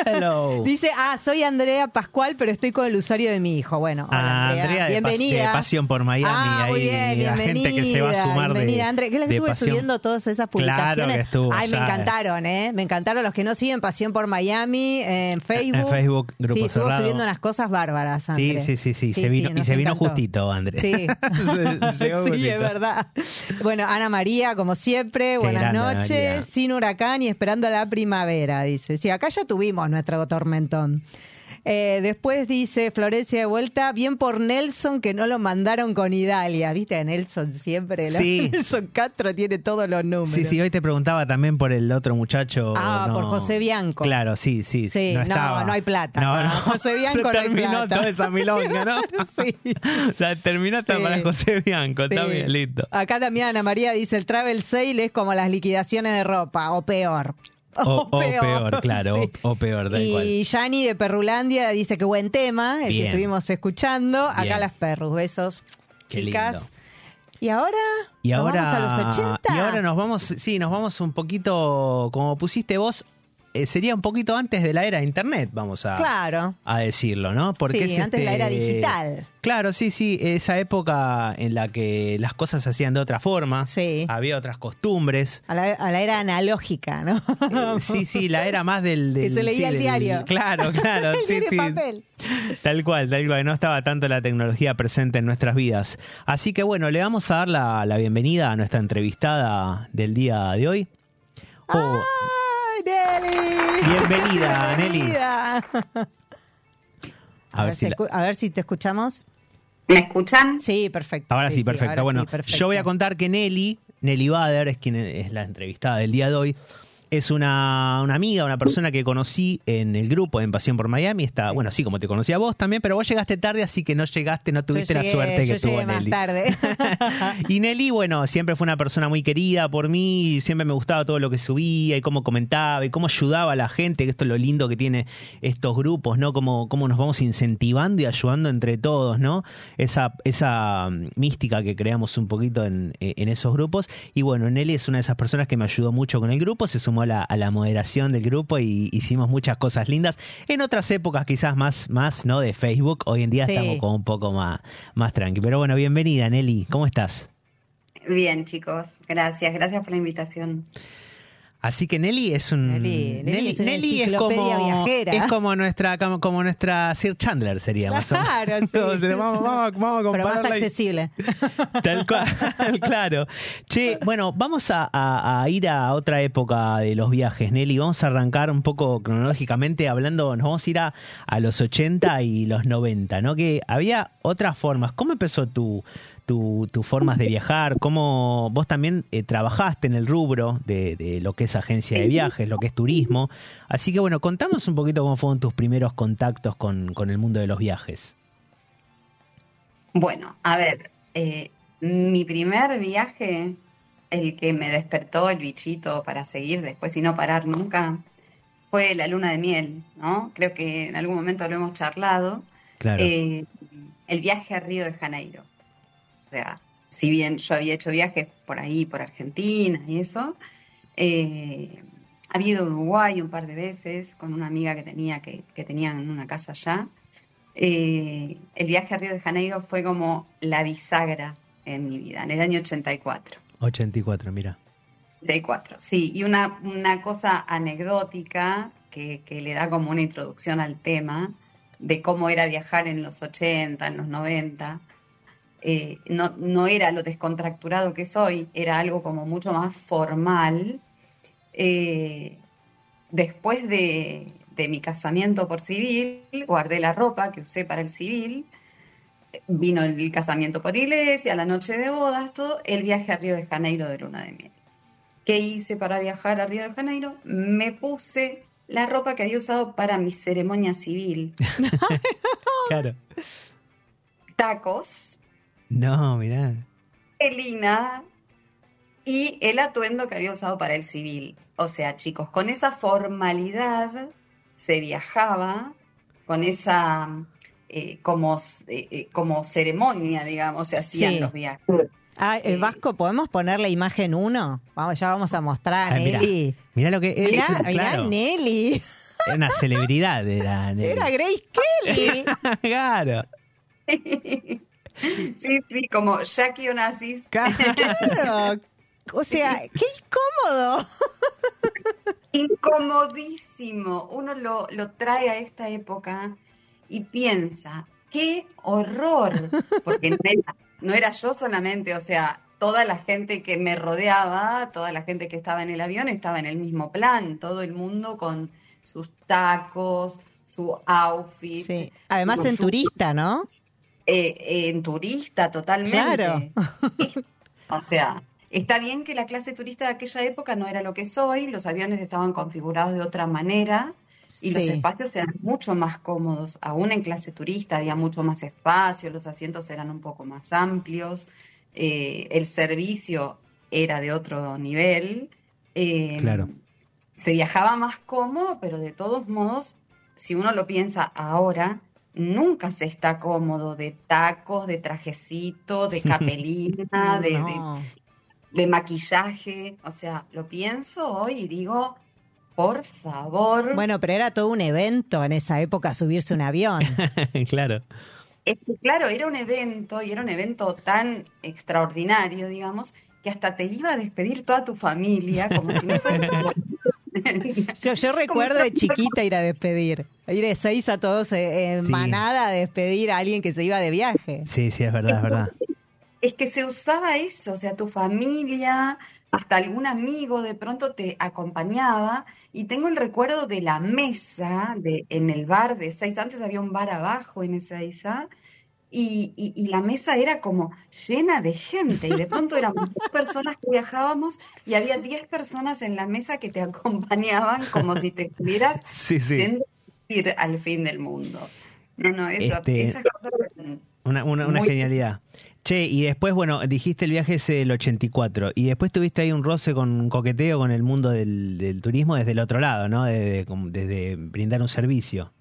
Speaker 1: Hello.
Speaker 2: Dice, ah, soy Andrea Pascual, pero estoy con el usuario de mi hijo. Bueno, hola,
Speaker 1: Ah,
Speaker 2: Andrea.
Speaker 1: Andrea de Pas-
Speaker 2: bienvenida.
Speaker 1: de Pasión por Miami,
Speaker 2: Ah, muy bien,
Speaker 1: la gente que se va a sumar de-
Speaker 2: bienvenida, Andrea. Que es la que estuve
Speaker 1: Pasión.
Speaker 2: subiendo todas esas
Speaker 1: Claro
Speaker 2: publicaciones.
Speaker 1: que estuvo
Speaker 2: Ay, me encantaron, ¿eh? Me encantaron los que no siguen Pasión por Miami en Facebook.
Speaker 1: En Facebook, Grupo
Speaker 2: Sí, estuvo subiendo unas cosas bárbaras,
Speaker 1: Sí,
Speaker 2: Andrea.
Speaker 1: sí, sí, sí, se vino, y se vino
Speaker 2: encantó.
Speaker 1: justito, Andrés.
Speaker 2: Sí, sí
Speaker 1: justito.
Speaker 2: es verdad. Bueno, Ana María, como siempre, buenas
Speaker 1: grande,
Speaker 2: noches. Sin huracán y esperando la primavera, dice. Sí, acá ya tuvimos nuestro tormentón. Eh, después dice Florencia de vuelta, bien por Nelson que no lo mandaron con Idalia. ¿Viste? Nelson siempre. la-
Speaker 1: Sí.
Speaker 2: Nelson Castro tiene todos los números.
Speaker 1: Sí, sí, hoy te preguntaba también por el otro muchacho.
Speaker 2: Ah,
Speaker 1: no.
Speaker 2: por José Bianco.
Speaker 1: Claro, sí, sí.
Speaker 2: Sí,
Speaker 1: no,
Speaker 2: no, no hay plata.
Speaker 1: No, no.
Speaker 2: José Bianco
Speaker 1: Se
Speaker 2: no hay
Speaker 1: terminó
Speaker 2: plata.
Speaker 1: toda esa milonga, ¿no?
Speaker 2: Sí.
Speaker 1: Sea, terminó hasta
Speaker 2: Sí.
Speaker 1: para José Bianco, está bien, listo.
Speaker 2: Acá también Ana María dice, el travel sale es como las liquidaciones de ropa, o peor.
Speaker 1: O, o peor, claro,
Speaker 2: Sí.
Speaker 1: o, o peor, tal cual.
Speaker 2: Y Yani de Perrulandia dice que buen tema, el
Speaker 1: Bien.
Speaker 2: que estuvimos escuchando. Acá las perros, besos,
Speaker 1: Qué
Speaker 2: chicas.
Speaker 1: lindo.
Speaker 2: Y ahora,
Speaker 1: Y
Speaker 2: ¿nos
Speaker 1: ahora,
Speaker 2: vamos a los 80.
Speaker 1: y ahora nos vamos, sí, nos vamos un poquito, como pusiste vos, eh, sería un poquito antes de la era de internet, vamos a,
Speaker 2: Claro.
Speaker 1: a decirlo, ¿no? Porque
Speaker 2: Sí,
Speaker 1: es
Speaker 2: antes de la
Speaker 1: este-
Speaker 2: era digital.
Speaker 1: Claro, sí, sí, esa época en la que las cosas se hacían de otra forma,
Speaker 2: Sí.
Speaker 1: había otras costumbres.
Speaker 2: A la, a la era analógica, ¿no?
Speaker 1: Eh, Sí, sí, la era más del... del-
Speaker 2: Que se leía
Speaker 1: sí,
Speaker 2: el
Speaker 1: del-
Speaker 2: diario.
Speaker 1: Claro, claro.
Speaker 2: El
Speaker 1: sí, sí.
Speaker 2: papel.
Speaker 1: Tal cual, tal cual. No estaba tanto la tecnología presente en nuestras vidas. Así que bueno, le vamos a dar la, la bienvenida a nuestra entrevistada del día de hoy. Oh,
Speaker 2: ¡Ay, Nelly!
Speaker 1: Bienvenida, Nelly.
Speaker 2: Bienvenida.
Speaker 1: a, ver si la-
Speaker 2: a ver si te escuchamos.
Speaker 5: ¿Me escuchan?
Speaker 2: Sí, perfecto.
Speaker 1: Ahora sí, perfecto.
Speaker 2: ahora
Speaker 1: bueno,
Speaker 2: sí, perfecto.
Speaker 1: yo voy a contar que Nelly, Nelly Bader, es quien es la entrevistada del día de hoy. Es una, una amiga, una persona que conocí en el grupo en Pasión por Miami. Está, bueno, así como te conocí a vos también, pero vos llegaste tarde, así que no llegaste, no tuviste la suerte
Speaker 2: yo
Speaker 1: que tuvo
Speaker 2: más
Speaker 1: Nelly.
Speaker 2: tarde.
Speaker 1: y Nelly, bueno, siempre fue una persona muy querida por mí, siempre me gustaba todo lo que subía y cómo comentaba y cómo ayudaba a la gente, que esto es lo lindo que tiene estos grupos, ¿no? Cómo, cómo nos vamos incentivando y ayudando entre todos, ¿no? Esa, esa mm, mística que creamos un poquito en, en esos grupos. Y bueno, Nelly es una de esas personas que me ayudó mucho con el grupo, se sumó a la, a la moderación del grupo y hicimos muchas cosas lindas. En otras épocas quizás más, más ¿no? De Facebook, hoy en día
Speaker 2: Sí.
Speaker 1: estamos como un poco más, más tranqui. Pero bueno, bienvenida Nelly, ¿cómo estás?
Speaker 5: Bien, chicos. Gracias, gracias por la invitación.
Speaker 1: Así que Nelly es un
Speaker 2: Nelly- Nelly es una enciclopedia
Speaker 1: como
Speaker 2: viajera.
Speaker 1: es como nuestra como, como nuestra Sir Chandler sería más o menos.
Speaker 2: Claro, sí.
Speaker 1: Entonces, vamos, vamos, vamos a
Speaker 2: Pero más
Speaker 1: y-
Speaker 2: accesible.
Speaker 1: Tal cual, claro. Che, bueno, vamos a, a- a ir a otra época de los viajes, Nelly. Vamos a arrancar un poco cronológicamente hablando, nos vamos a ir a, a los 80 y los 90, ¿no? Que había otras formas. ¿Cómo empezó tu, tu, tus formas de viajar? ¿Cómo vos también eh, trabajaste en el rubro de, de lo que es agencia de viajes, lo que es turismo? Así que bueno, contanos un poquito cómo fueron tus primeros contactos con, con el mundo de los viajes.
Speaker 5: Bueno, a ver, eh, mi primer viaje, el que me despertó el bichito para seguir después y no parar nunca, fue la luna de miel, ¿no? Creo que en algún momento lo hemos charlado.
Speaker 1: Claro.
Speaker 5: Eh, el viaje a Río de Janeiro. Sea, si bien yo había hecho viajes por ahí, por Argentina y eso, eh, había ido a Uruguay un par de veces con una amiga que tenía que, que tenían una casa allá. Eh, el viaje a Río de Janeiro fue como la bisagra en mi vida, en el año 84.
Speaker 1: 84, mira.
Speaker 5: 84, sí. Y una, una cosa anecdótica que, que le da como una introducción al tema de cómo era viajar en los 80, en los 90. Eh, no, no era lo descontracturado que soy, era algo como mucho más formal. Eh, después de, de mi casamiento por civil, guardé la ropa que usé para el civil. Vino el casamiento por iglesia, la noche de bodas, todo, el viaje a Río de Janeiro de luna de miel. ¿Qué hice para viajar a Río de Janeiro? Me puse la ropa que había usado para mi ceremonia civil.
Speaker 1: Claro.
Speaker 5: Tacos,
Speaker 1: No, mirá.
Speaker 5: Elina y el atuendo que había usado para el civil. O sea, chicos, con esa formalidad se viajaba, con esa eh, como, eh, eh, como ceremonia, digamos, se hacían
Speaker 2: Sí.
Speaker 5: los viajes.
Speaker 2: Ah, eh, Vasco, ¿podemos poner la imagen 1? Vamos, ya vamos a mostrar a
Speaker 1: Ah, mirá.
Speaker 2: Nelly.
Speaker 1: Mirá lo que es.
Speaker 2: Mirá, mirá Nelly.
Speaker 1: era una celebridad. Era,
Speaker 2: Era Grace Kelly.
Speaker 1: claro.
Speaker 5: Sí, sí, como Jackie Onassis.
Speaker 2: Claro. O sea, qué incómodo.
Speaker 5: incomodísimo. Uno lo, lo trae a esta época y piensa, qué horror, porque no era, no era yo solamente, o sea, toda la gente que me rodeaba, toda la gente que estaba en el avión estaba en el mismo plan, todo el mundo con sus tacos, su outfit.
Speaker 2: Sí. Además en turista, ¿no?
Speaker 5: Eh, en turista totalmente.
Speaker 2: Claro.
Speaker 5: O sea, está bien que la clase turista de aquella época no era lo que es hoy, los aviones estaban configurados de otra manera y los espacios eran mucho más cómodos. Aún en clase turista había mucho más espacio, los asientos eran un poco más amplios, eh, el servicio era de otro nivel. eh,
Speaker 1: Claro.
Speaker 5: Se viajaba más cómodo, pero de todos modos, si uno lo piensa ahora, nunca se está cómodo de tacos, de trajecito, de capelina, de, de-
Speaker 2: No.
Speaker 5: de maquillaje. O sea, lo pienso hoy y digo, por favor.
Speaker 2: Bueno, pero era todo un evento en esa época subirse un avión.
Speaker 1: claro.
Speaker 5: Es que, claro, era un evento y era un evento tan extraordinario, digamos, que hasta te iba a despedir toda tu familia, como si no fuera.
Speaker 2: Yo, yo recuerdo de chiquita ir a despedir. Ir de seis a todos eh, en
Speaker 1: Sí.
Speaker 2: manada a despedir a alguien que se iba de viaje.
Speaker 1: Sí, sí, es verdad, es verdad.
Speaker 5: Es que se usaba eso, o sea, tu familia, hasta algún amigo de pronto te acompañaba. Y tengo el recuerdo de la mesa de, en el bar de Seis. Antes había un bar abajo en Ezeiza. Y, y, y la mesa era como llena de gente. Y de pronto éramos dos personas que viajábamos y había diez personas en la mesa que te acompañaban como si te estuvieras
Speaker 1: Sí, sí.
Speaker 5: yendo a ir al fin del mundo. No, no, eso,
Speaker 1: Este-
Speaker 5: esas cosas.
Speaker 1: Una, una, una genialidad. Che, y después, bueno, dijiste el viaje ese del 84, y después tuviste ahí un roce con un coqueteo con el mundo del, del turismo desde el otro lado, ¿no? Desde brindar un servicio.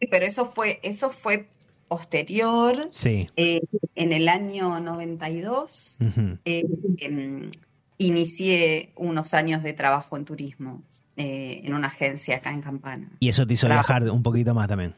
Speaker 5: Sí, Pero eso fue, eso fue posterior,
Speaker 1: Sí.
Speaker 5: eh, en el año 92,
Speaker 1: Ujú.
Speaker 5: eh, em, inicié unos años de trabajo en turismo eh, en una agencia acá en Campana.
Speaker 1: Y eso te hizo viajar un poquito más también.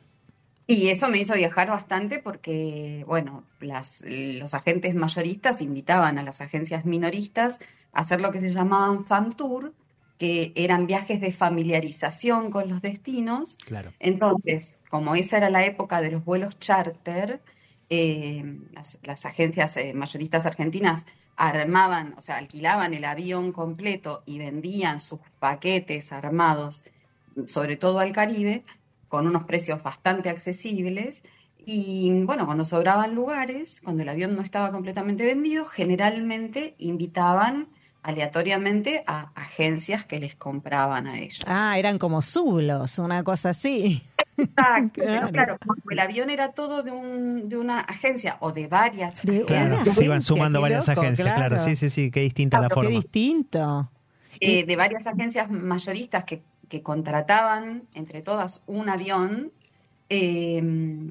Speaker 5: Y eso me hizo viajar bastante porque, bueno, las, los agentes mayoristas invitaban a las agencias minoristas a hacer lo que se llamaban Fam Tour, que eran viajes de familiarización con los destinos.
Speaker 1: Claro.
Speaker 5: Entonces, como esa era la época de los vuelos charter, eh, las, las agencias eh, mayoristas argentinas armaban, o sea, alquilaban el avión completo y vendían sus paquetes armados, sobre todo al Caribe, con unos precios bastante accesibles. Y bueno, cuando sobraban lugares, cuando el avión no estaba completamente vendido, generalmente invitaban aleatoriamente a agencias que les compraban a ellos.
Speaker 2: Ah, eran como sublos, una cosa así.
Speaker 5: Exacto, pero
Speaker 2: Claro.
Speaker 5: claro, como el avión era todo de, un, de una agencia o de varias
Speaker 2: De
Speaker 1: Claro, se iban sumando
Speaker 2: qué
Speaker 1: varias
Speaker 2: loco,
Speaker 1: agencias, claro.
Speaker 2: claro.
Speaker 1: Sí, sí, sí, qué distinta la
Speaker 2: Qué
Speaker 1: forma.
Speaker 2: distinto.
Speaker 5: eh, de varias agencias mayoristas que, que contrataban entre todas un avión. eh,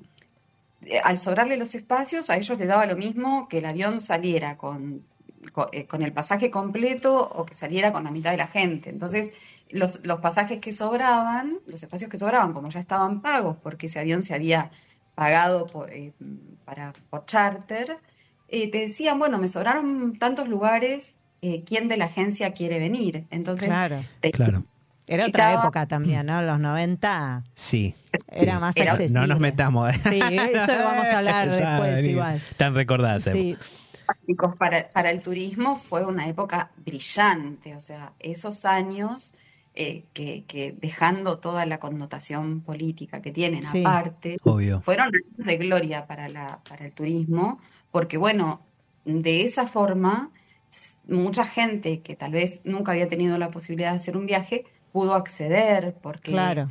Speaker 5: al sobrarle los espacios, a ellos les daba lo mismo que el avión saliera con, con, eh, con el pasaje completo o que saliera con la mitad de la gente. Entonces, los, los pasajes que sobraban, los espacios que sobraban, como ya estaban pagos, porque ese avión se había pagado por, eh, para, por charter, eh, te decían, bueno, me sobraron tantos lugares, eh, ¿quién de la agencia quiere venir? Entonces,
Speaker 2: Claro.
Speaker 5: te-
Speaker 1: Claro,
Speaker 2: Era otra
Speaker 5: Estaba-
Speaker 2: época también, ¿no? Los 90
Speaker 1: sí.
Speaker 2: era
Speaker 1: Sí.
Speaker 2: más
Speaker 5: Era-
Speaker 2: accesible.
Speaker 1: No nos metamos.
Speaker 2: Sí, eso vamos a hablar después igual.
Speaker 1: Tan recordadas.
Speaker 2: Sí.
Speaker 5: Básicos para, para el turismo fue una época brillante, o sea, esos años eh, que, que dejando toda la connotación política que tienen
Speaker 2: Sí.
Speaker 5: aparte,
Speaker 1: Obvio.
Speaker 5: fueron años de gloria para, la, para el turismo, porque bueno, de esa forma mucha gente que tal vez nunca había tenido la posibilidad de hacer un viaje pudo acceder porque
Speaker 2: Claro.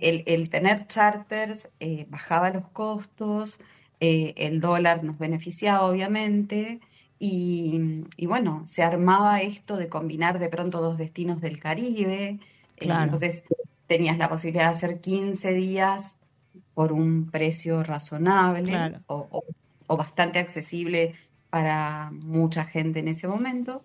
Speaker 5: el, el tener charters eh, bajaba los costos, eh, el dólar nos beneficiaba obviamente, y, y bueno, se armaba esto de combinar de pronto dos destinos del Caribe, eh, entonces tenías la posibilidad de hacer 15 días por un precio razonable
Speaker 2: Claro.
Speaker 5: o, o- o bastante accesible para mucha gente en ese momento.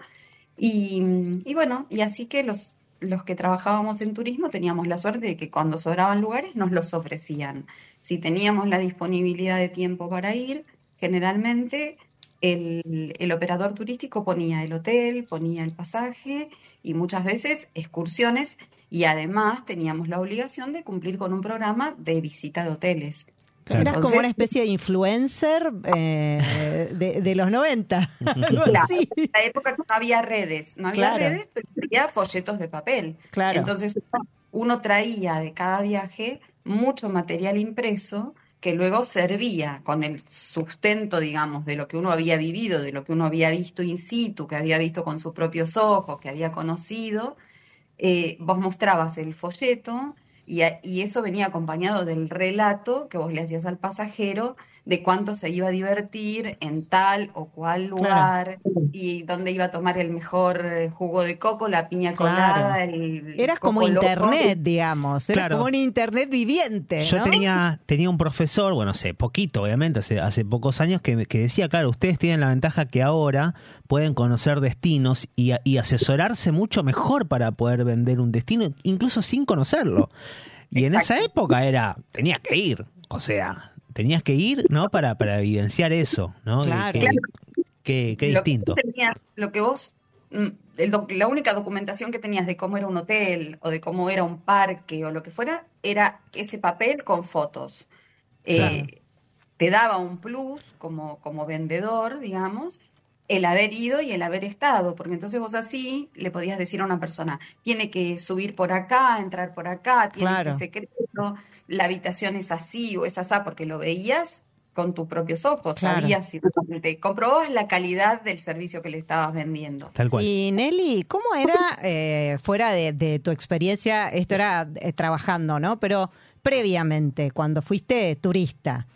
Speaker 5: Y, y bueno, y así que los, los que trabajábamos en turismo teníamos la suerte de que cuando sobraban lugares nos los ofrecían. Si teníamos la disponibilidad de tiempo para ir, generalmente el, operador turístico ponía el hotel, ponía el pasaje y muchas veces excursiones y además teníamos la obligación de cumplir con un programa de visita de hoteles.
Speaker 1: Claro.
Speaker 2: Eras como una especie de influencer eh, de, de los 90. algo
Speaker 5: Claro. En la época que no había redes, no había
Speaker 2: Claro.
Speaker 5: redes, pero había folletos de papel.
Speaker 2: Claro.
Speaker 5: Entonces uno traía de cada viaje mucho material impreso que luego servía con el sustento, digamos, de lo que uno había vivido, de lo que uno había visto in situ, que había visto con sus propios ojos, que había conocido. Eh, vos mostrabas el folleto y, y eso venía acompañado del relato que vos le hacías al pasajero de cuánto se iba a divertir en tal o cual lugar y dónde iba a tomar el mejor eh, jugo de coco, la piña colada,
Speaker 2: Claro.
Speaker 5: el
Speaker 2: Eras como
Speaker 5: loco.
Speaker 2: internet, digamos. Eras
Speaker 1: Claro.
Speaker 2: como un internet viviente.
Speaker 1: Yo
Speaker 2: ¿no?
Speaker 1: tenía, tenía un profesor, bueno, hace poquito, obviamente, hace, hace pocos años, que, que decía, claro, ustedes tienen la ventaja que ahora pueden conocer destinos y, y asesorarse mucho mejor para poder vender un destino, incluso sin conocerlo. Y en esa época era, tenías que ir, o sea, tenías que ir, ¿no? Para, para evidenciar eso, ¿no?
Speaker 2: Claro.
Speaker 1: Qué,
Speaker 5: Claro.
Speaker 1: qué- qué
Speaker 5: Lo que
Speaker 1: distinto.
Speaker 5: tenías- lo que vos, mm, el doc- la única documentación que tenías de cómo era un hotel o de cómo era un parque o lo que fuera, era ese papel con fotos. Eh,
Speaker 2: Claro.
Speaker 5: te daba un plus como, como vendedor, digamos, el haber ido y el haber estado, porque entonces vos así le podías decir a una persona, tiene que subir por acá, entrar por acá, tiene
Speaker 2: Claro.
Speaker 5: este secreto, la habitación es así o es así, porque lo veías con tus propios ojos,
Speaker 2: Claro.
Speaker 5: sabías si te comprobabas la calidad del servicio que le estabas vendiendo.
Speaker 1: Tal cual.
Speaker 2: Y Nelly, ¿cómo era, eh, fuera de, de tu experiencia, esto era eh, trabajando, ¿no? Pero previamente, cuando fuiste turista,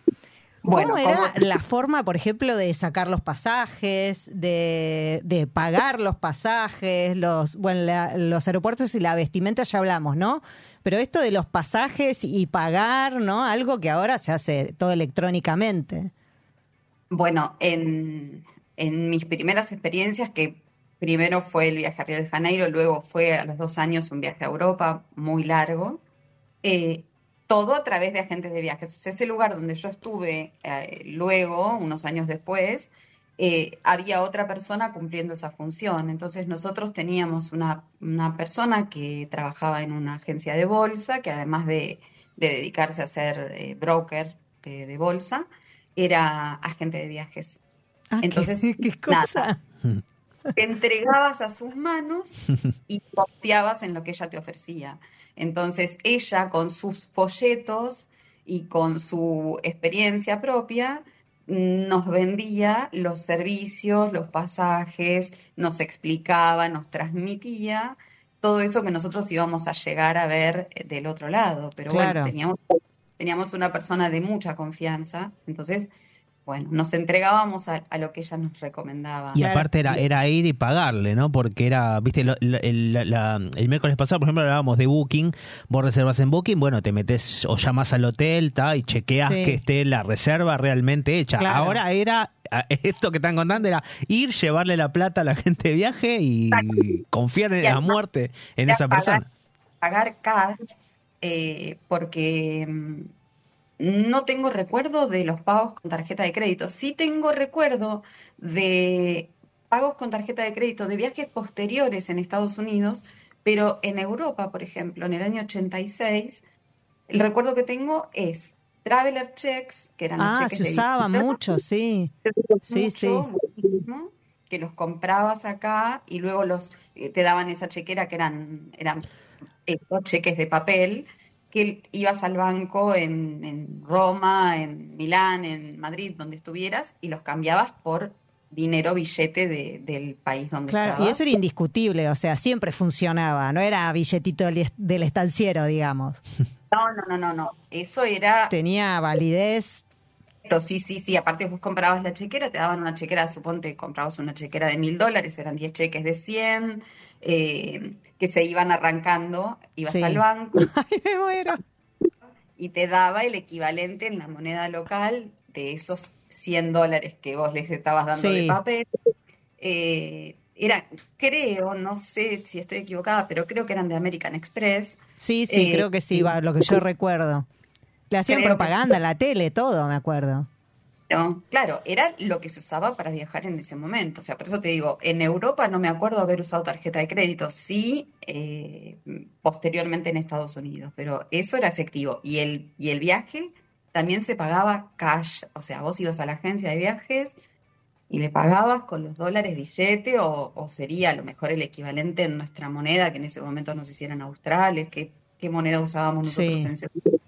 Speaker 2: ¿cómo
Speaker 5: Bueno,
Speaker 2: era
Speaker 5: como-
Speaker 2: la forma, por ejemplo, de sacar los pasajes, de, de pagar los pasajes, los, bueno, la- los aeropuertos y la vestimenta ya hablamos, ¿no? Pero esto de los pasajes y pagar, ¿no? Algo que ahora se hace todo electrónicamente.
Speaker 5: Bueno, en, en mis primeras experiencias, que primero fue el viaje a Río de Janeiro, luego fue a los dos años un viaje a Europa muy largo, eh, todo a través de agentes de viajes. Ese lugar donde yo estuve eh, luego, unos años después, eh, había otra persona cumpliendo esa función. Entonces nosotros teníamos una, una persona que trabajaba en una agencia de bolsa, que además de, de dedicarse a ser eh, broker de, de bolsa, era agente de viajes.
Speaker 2: Ah,
Speaker 5: Entonces,
Speaker 2: qué, cosa.
Speaker 5: Te entregabas a sus manos y confiabas en lo que ella te ofrecía. Entonces ella con sus folletos y con su experiencia propia nos vendía los servicios, los pasajes, nos explicaba, nos transmitía todo eso que nosotros íbamos a llegar a ver eh, del otro lado. Pero
Speaker 2: Claro.
Speaker 5: bueno, teníamos, teníamos una persona de mucha confianza, entonces, bueno, nos entregábamos a, a lo que ella nos recomendaba.
Speaker 1: Y aparte era, era ir y pagarle, ¿no? Porque era, viste, lo- lo- el, la- la- el miércoles pasado, por ejemplo, hablábamos de Booking. Vos reservas en Booking, bueno, te metes o llamas al hotel, ta, y chequeas
Speaker 2: Sí.
Speaker 1: que esté la reserva realmente hecha.
Speaker 2: Claro.
Speaker 1: Ahora era, esto que están contando era ir, llevarle la plata a la gente de viaje y confiar en
Speaker 5: Y
Speaker 1: la muerte en esa
Speaker 5: pagar-
Speaker 1: persona.
Speaker 5: pagar cash, eh, porque mm, no tengo recuerdo de los pagos con tarjeta de crédito. Sí tengo recuerdo de pagos con tarjeta de crédito de viajes posteriores en Estados Unidos, pero en Europa, por ejemplo, en el año 86, el recuerdo que tengo es Traveler Checks, que eran los
Speaker 2: Ah,
Speaker 5: cheques
Speaker 2: se
Speaker 5: de
Speaker 2: usaban mucho, sí. Sí,
Speaker 5: mucho, muchísimo, que los comprabas acá y luego los eh, te daban esa chequera que eran, eran esos cheques de papel, que ibas al banco en, en Roma, en Milán, en Madrid, donde estuvieras, y los cambiabas por dinero billete de- del país donde
Speaker 2: Claro, y
Speaker 5: estabas.
Speaker 2: eso era indiscutible, o sea, siempre funcionaba, no era billetito del, del estanciero, digamos.
Speaker 5: No, no, no, no, no. Eso era
Speaker 2: Tenía validez.
Speaker 5: Pero sí, sí, sí. Aparte, vos comprabas la chequera, te daban una chequera, suponte, comprabas una chequera de mil dólares, eran 10 cheques de 100, eh, que se iban arrancando, ibas
Speaker 2: Sí.
Speaker 5: al banco
Speaker 2: Ay, me muero.
Speaker 5: y te daba el equivalente en la moneda local de esos 100 dólares que vos les estabas dando
Speaker 2: Sí.
Speaker 5: de papel. Eh, era, creo, no sé si estoy equivocada, pero creo que eran de American Express.
Speaker 2: Sí, sí,
Speaker 5: Eh,
Speaker 2: creo que sí, va, lo que yo recuerdo. Le hacían
Speaker 5: que
Speaker 2: propaganda en la tele, todo, me acuerdo.
Speaker 5: ¿No? Claro, era lo que se usaba para viajar en ese momento. O sea, por eso te digo, en Europa no me acuerdo haber usado tarjeta de crédito, sí, eh, posteriormente en Estados Unidos, pero eso era efectivo. Y el, y el viaje también se pagaba cash, o sea, vos ibas a la agencia de viajes y le pagabas con los dólares billete o, o sería a lo mejor el equivalente en nuestra moneda, que en ese momento no sé si eran australes, qué, qué moneda usábamos nosotros
Speaker 2: Sí.
Speaker 5: en ese momento.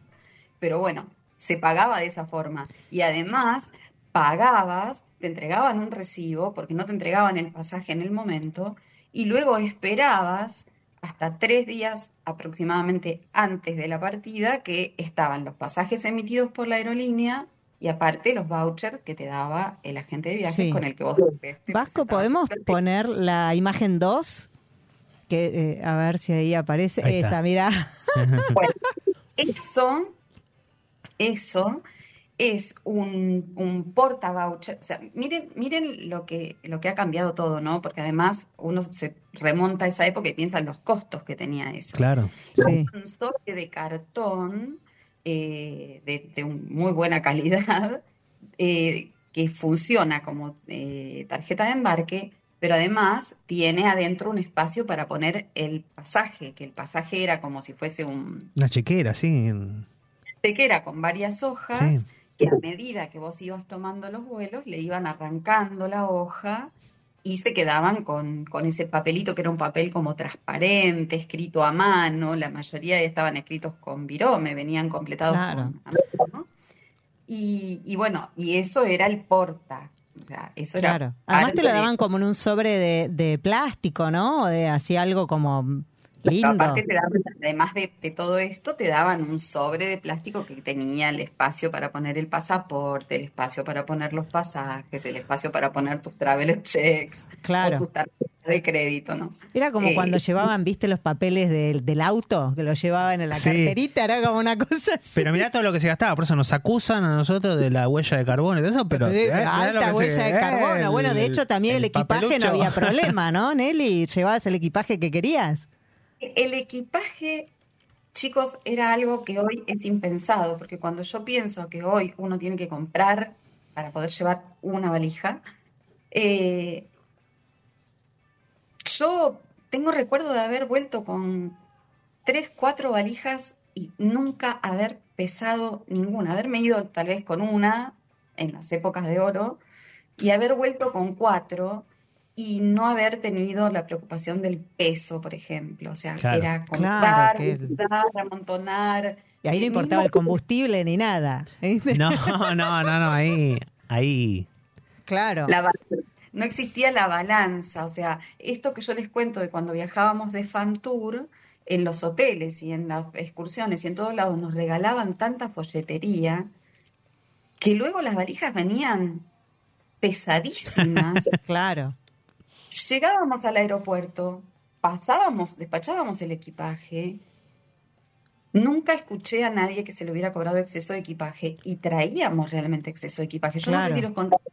Speaker 5: Pero bueno, se pagaba de esa forma. Y además, pagabas, te entregaban un recibo, porque no te entregaban el pasaje en el momento, y luego esperabas hasta tres días aproximadamente antes de la partida que estaban los pasajes emitidos por la aerolínea y aparte los vouchers que te daba el agente de viajes
Speaker 2: Sí.
Speaker 5: con el que vos te
Speaker 2: Vasco. ¿podemos poner la imagen 2? Que, eh, a ver si ahí aparece.
Speaker 1: Ahí está.
Speaker 2: Esa, mira.
Speaker 5: Bueno, eso, eso es un, un porta voucher. O sea, miren, miren lo que, lo que ha cambiado todo, ¿no? Porque además uno se remonta a esa época y piensa en los costos que tenía eso.
Speaker 1: Claro.
Speaker 2: Sí.
Speaker 5: Un sobre de cartón eh, de, de un- muy buena calidad eh, que funciona como eh, tarjeta de embarque, pero además tiene adentro un espacio para poner el pasaje, que el pasaje era como si fuese un
Speaker 1: Una chequera, sí.
Speaker 5: Tequera con varias hojas
Speaker 1: Sí.
Speaker 5: que a medida que vos ibas tomando los vuelos le iban arrancando la hoja y se quedaban con, con ese papelito que era un papel como transparente, escrito a mano, la mayoría estaban escritos con virome, venían completados
Speaker 2: Claro.
Speaker 5: con a mano. Y, y bueno, y eso era el porta. O sea, eso era
Speaker 2: Claro. Además te lo
Speaker 5: de-
Speaker 2: daban como en un sobre de, de plástico, ¿no? O de así algo como lindo.
Speaker 5: aparte te daban- además de, de todo esto, te daban un sobre de plástico que tenía el espacio para poner el pasaporte, el espacio para poner los pasajes, el espacio para poner tus traveler checks
Speaker 2: Claro.
Speaker 5: o tus tarjetas de crédito, ¿no?
Speaker 2: Era como
Speaker 5: Eh,
Speaker 2: cuando llevaban, viste, los papeles del, del auto, que los llevaban en la
Speaker 1: Sí.
Speaker 2: carterita, era como una cosa así.
Speaker 1: Pero mirá todo lo que se gastaba, por eso nos acusan a nosotros de la huella de carbono y todo eso, pero...
Speaker 2: Sí,
Speaker 1: eh,
Speaker 2: alta huella
Speaker 1: se-
Speaker 2: de
Speaker 1: eh,
Speaker 2: carbono. Bueno, de hecho también el, equipaje
Speaker 1: papelucho.
Speaker 2: no había problema, ¿no, Nelly? ¿Llevabas el equipaje que querías?
Speaker 5: El equipaje, chicos, era algo que hoy es impensado, porque cuando yo pienso que hoy uno tiene que comprar para poder llevar una valija, eh, yo tengo recuerdo de haber vuelto con tres, cuatro valijas y nunca haber pesado ninguna, haberme ido tal vez con una en las épocas de oro y haber vuelto con cuatro y no haber tenido la preocupación del peso, por ejemplo. O sea,
Speaker 1: Claro.
Speaker 5: era
Speaker 2: Claro,
Speaker 5: comprar,
Speaker 2: que-
Speaker 5: amontonar.
Speaker 2: Y ahí no importaba el combustible ni nada.
Speaker 1: No, no, no, no, ahí, ahí.
Speaker 2: Claro.
Speaker 5: La no existía la balanza, o sea, esto que yo les cuento de cuando viajábamos de Fan Tour, en los hoteles y en las excursiones y en todos lados nos regalaban tanta folletería que luego las valijas venían pesadísimas.
Speaker 2: Claro.
Speaker 5: Llegábamos al aeropuerto, pasábamos, despachábamos el equipaje. Nunca escuché a nadie que se le hubiera cobrado exceso de equipaje y traíamos realmente exceso de equipaje. Yo no sé si los controles,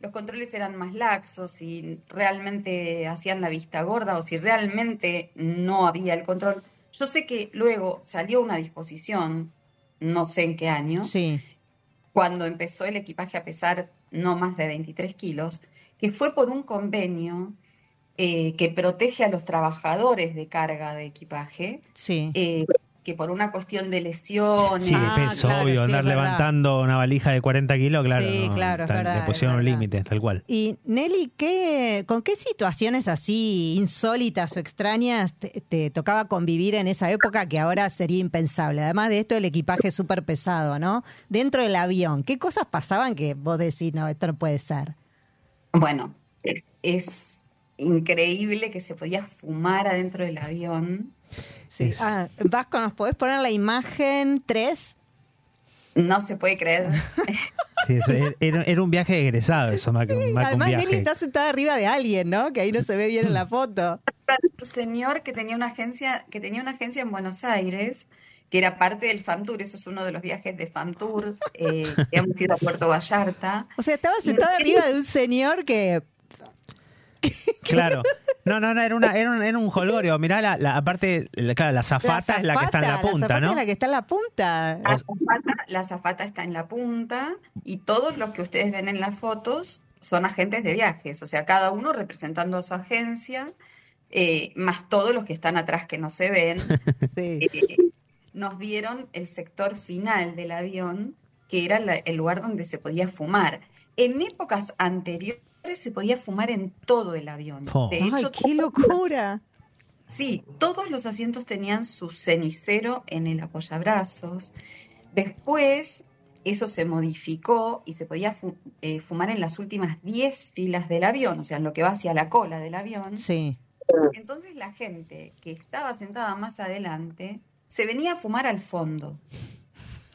Speaker 5: los controles eran más laxos, si realmente hacían la vista gorda o si realmente no había el control. Yo sé que luego salió una disposición, no sé en qué año,
Speaker 2: Sí.
Speaker 5: cuando empezó el equipaje a pesar no más de 23 kilos, que fue por un convenio eh, que protege a los trabajadores de carga de equipaje,
Speaker 2: Sí.
Speaker 5: eh, que por una cuestión de lesiones,
Speaker 1: Sí,
Speaker 2: Ah,
Speaker 1: de peso,
Speaker 2: claro,
Speaker 1: obvio,
Speaker 2: sí,
Speaker 1: andar levantando una valija de 40 kilos, claro.
Speaker 2: Sí,
Speaker 1: no,
Speaker 2: claro, es verdad,
Speaker 1: Le pusieron límites, tal cual.
Speaker 2: Y Nelly, ¿qué, ¿con qué situaciones así insólitas o extrañas te, te tocaba convivir en esa época que ahora sería impensable? Además de esto, el equipaje súper pesado, ¿no? Dentro del avión, ¿qué cosas pasaban que vos decís, no, esto no puede ser?
Speaker 5: Bueno, es, es increíble que se podía fumar adentro del avión.
Speaker 2: Sí. Ah, Vasco, ¿nos podés poner la imagen 3?
Speaker 5: No se puede creer.
Speaker 1: Sí, eso era, un viaje egresado eso, más que, más que un
Speaker 2: Además, Nelly
Speaker 1: viaje.
Speaker 2: está sentada arriba de alguien, ¿no? Que ahí no se ve bien en la foto.
Speaker 5: Un señor que tenía una agencia, que tenía una agencia en Buenos Aires, que era parte del FAMTUR, eso es uno de los viajes de FAMTUR, eh, que hemos ido a Puerto Vallarta.
Speaker 2: O sea, estaba sentada arriba de un señor que...
Speaker 1: Claro. No, no, no, era, una, era, un, era un jolgorio. Mirá, la, la, aparte, la, claro, la zafata es la que está en la punta,
Speaker 2: azafata
Speaker 1: ¿no?
Speaker 2: es la que está en la punta.
Speaker 5: La azafata, la azafata está en la punta y todos los que ustedes ven en las fotos son agentes de viajes, o sea, cada uno representando a su agencia, eh, más todos los que están atrás que no se ven,
Speaker 2: Sí.
Speaker 5: eh, nos dieron el sector final del avión, que era la- el lugar donde se podía fumar. En épocas anteriores se podía fumar en todo el avión. De
Speaker 2: Ay, qué locura.
Speaker 5: Sí, todos los asientos tenían su cenicero en el apoyabrazos. Después eso se modificó y se podía fu- eh, fumar en las últimas 10 filas del avión, o sea, en lo que va hacia la cola del avión.
Speaker 2: Sí.
Speaker 5: Entonces la gente que estaba sentada más adelante se venía a fumar al fondo.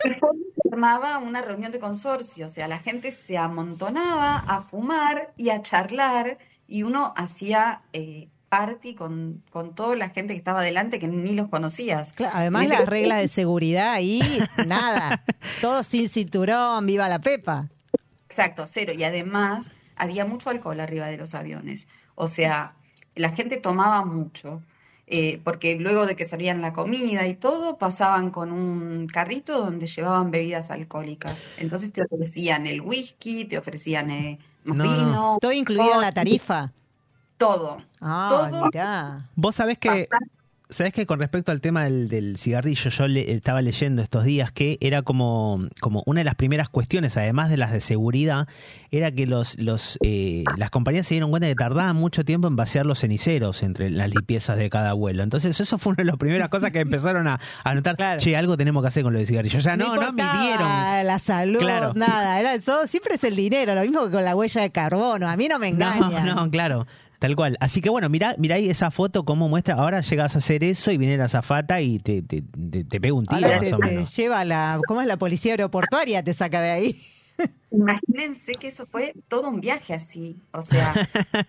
Speaker 5: Se armaba una reunión de consorcio, o sea, la gente se amontonaba a fumar y a charlar y uno hacía eh, party con, con toda la gente que estaba adelante que ni los conocías.
Speaker 2: Claro, además las reglas de seguridad ahí, nada. Todo sin cinturón, viva la pepa.
Speaker 5: Exacto, cero. Y además había mucho alcohol arriba de los aviones. O sea, la gente tomaba mucho. Eh, porque luego de que servían la comida y todo, pasaban con un carrito donde llevaban bebidas alcohólicas. Entonces te ofrecían el whisky, te ofrecían eh, más
Speaker 1: No, no.
Speaker 5: vino,
Speaker 2: Todo incluido en la tarifa.
Speaker 5: todo.
Speaker 2: Ah,
Speaker 5: Todo.
Speaker 2: mirá.
Speaker 1: Vos sabés que, sabés que con respecto al tema del, del cigarrillo, yo le- estaba leyendo estos días que era como, como una de las primeras cuestiones, además de las de seguridad, era que los, los, eh, las compañías se dieron cuenta que tardaban mucho tiempo en vaciar los ceniceros entre las limpiezas de cada vuelo. Entonces eso fue una de las primeras cosas que empezaron a, a notar,
Speaker 2: Claro.
Speaker 1: che, algo tenemos que hacer con lo de cigarrillo. O sea, no, no, midieron.
Speaker 2: La salud,
Speaker 1: Claro.
Speaker 2: nada. Era todo, siempre es el dinero, lo mismo que con la huella de carbono. A mí no me
Speaker 1: No,
Speaker 2: engañan.
Speaker 1: no, claro. Tal cual. Así que bueno, mira, mira ahí esa foto cómo muestra. Ahora llegas a hacer eso y viene la zafata y te, te, te, te pega un tiro
Speaker 2: Ahora
Speaker 1: más
Speaker 2: te,
Speaker 1: o
Speaker 2: te
Speaker 1: menos.
Speaker 2: lleva la, ¿cómo es la policía aeroportuaria? Te saca de ahí.
Speaker 5: Imagínense que eso fue todo un viaje así. O sea,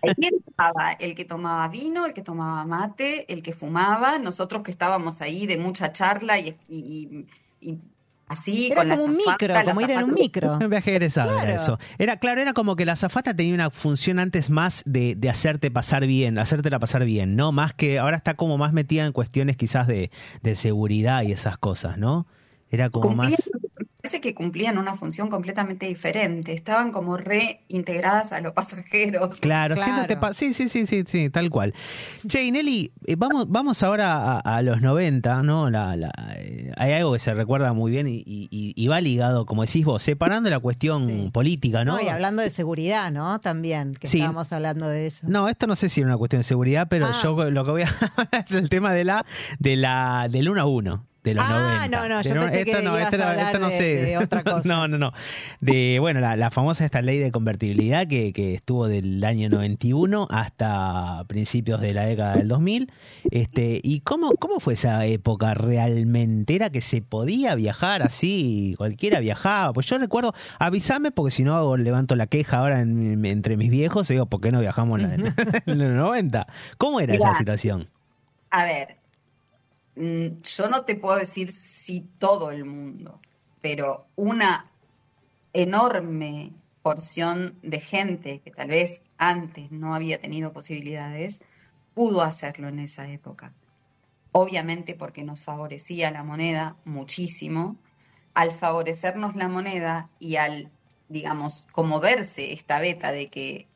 Speaker 5: ahí estaba el que tomaba vino, el que tomaba mate, el que fumaba, nosotros que estábamos ahí de mucha charla y, y- y- y así
Speaker 2: Era
Speaker 5: con la
Speaker 2: como un micro, como ir en un micro.
Speaker 1: Un viaje egresado era
Speaker 2: Claro.
Speaker 1: eso. Era, claro, era como que la zafata tenía una función antes más de, de hacerte pasar bien, hacértela pasar bien, ¿no? Más que ahora está como más metida en cuestiones quizás de, de seguridad y esas cosas, ¿no? Era como más.
Speaker 5: Parece que cumplían una función completamente diferente, estaban como reintegradas a los pasajeros.
Speaker 1: Claro,
Speaker 2: Claro.
Speaker 1: siéntate pa- sí, sí, sí, sí, sí, tal cual. Che, y Nelly, eh, vamos, vamos ahora a, a los 90, ¿no? La, la, eh, hay algo que se recuerda muy bien y, y- y va ligado, como decís vos, separando la cuestión
Speaker 2: Sí.
Speaker 1: política, ¿no?
Speaker 2: No, y hablando de seguridad, ¿no? También, que
Speaker 1: Sí.
Speaker 2: estábamos hablando de eso.
Speaker 1: No, esto no sé si era una cuestión de seguridad, pero
Speaker 2: Ah.
Speaker 1: yo lo que voy a hablar es el tema de la, de la, del 1 a 1 de los
Speaker 2: Ah,
Speaker 1: 90.
Speaker 2: no, no, yo que
Speaker 1: no,
Speaker 2: ibas
Speaker 1: esto
Speaker 2: a
Speaker 1: no, esto no
Speaker 2: de-
Speaker 1: sé.
Speaker 2: de otra cosa.
Speaker 1: No, no, no. De, bueno, la, la famosa esta ley de convertibilidad que, que estuvo del año 91 hasta principios de la década del 2000. Este, ¿Y cómo, cómo fue esa época realmente? ¿Era que se podía viajar así? Cualquiera viajaba. Pues yo recuerdo, avísame porque si no levanto la queja ahora en- entre mis viejos y digo, ¿por qué no viajamos en, la- en los 90? ¿Cómo era esa situación?
Speaker 5: A ver, yo no te puedo decir si todo el mundo, pero una enorme porción de gente que tal vez antes no había tenido posibilidades, pudo hacerlo en esa época. Obviamente porque nos favorecía la moneda muchísimo. Al favorecernos la moneda y al, digamos, como verse esta beta de que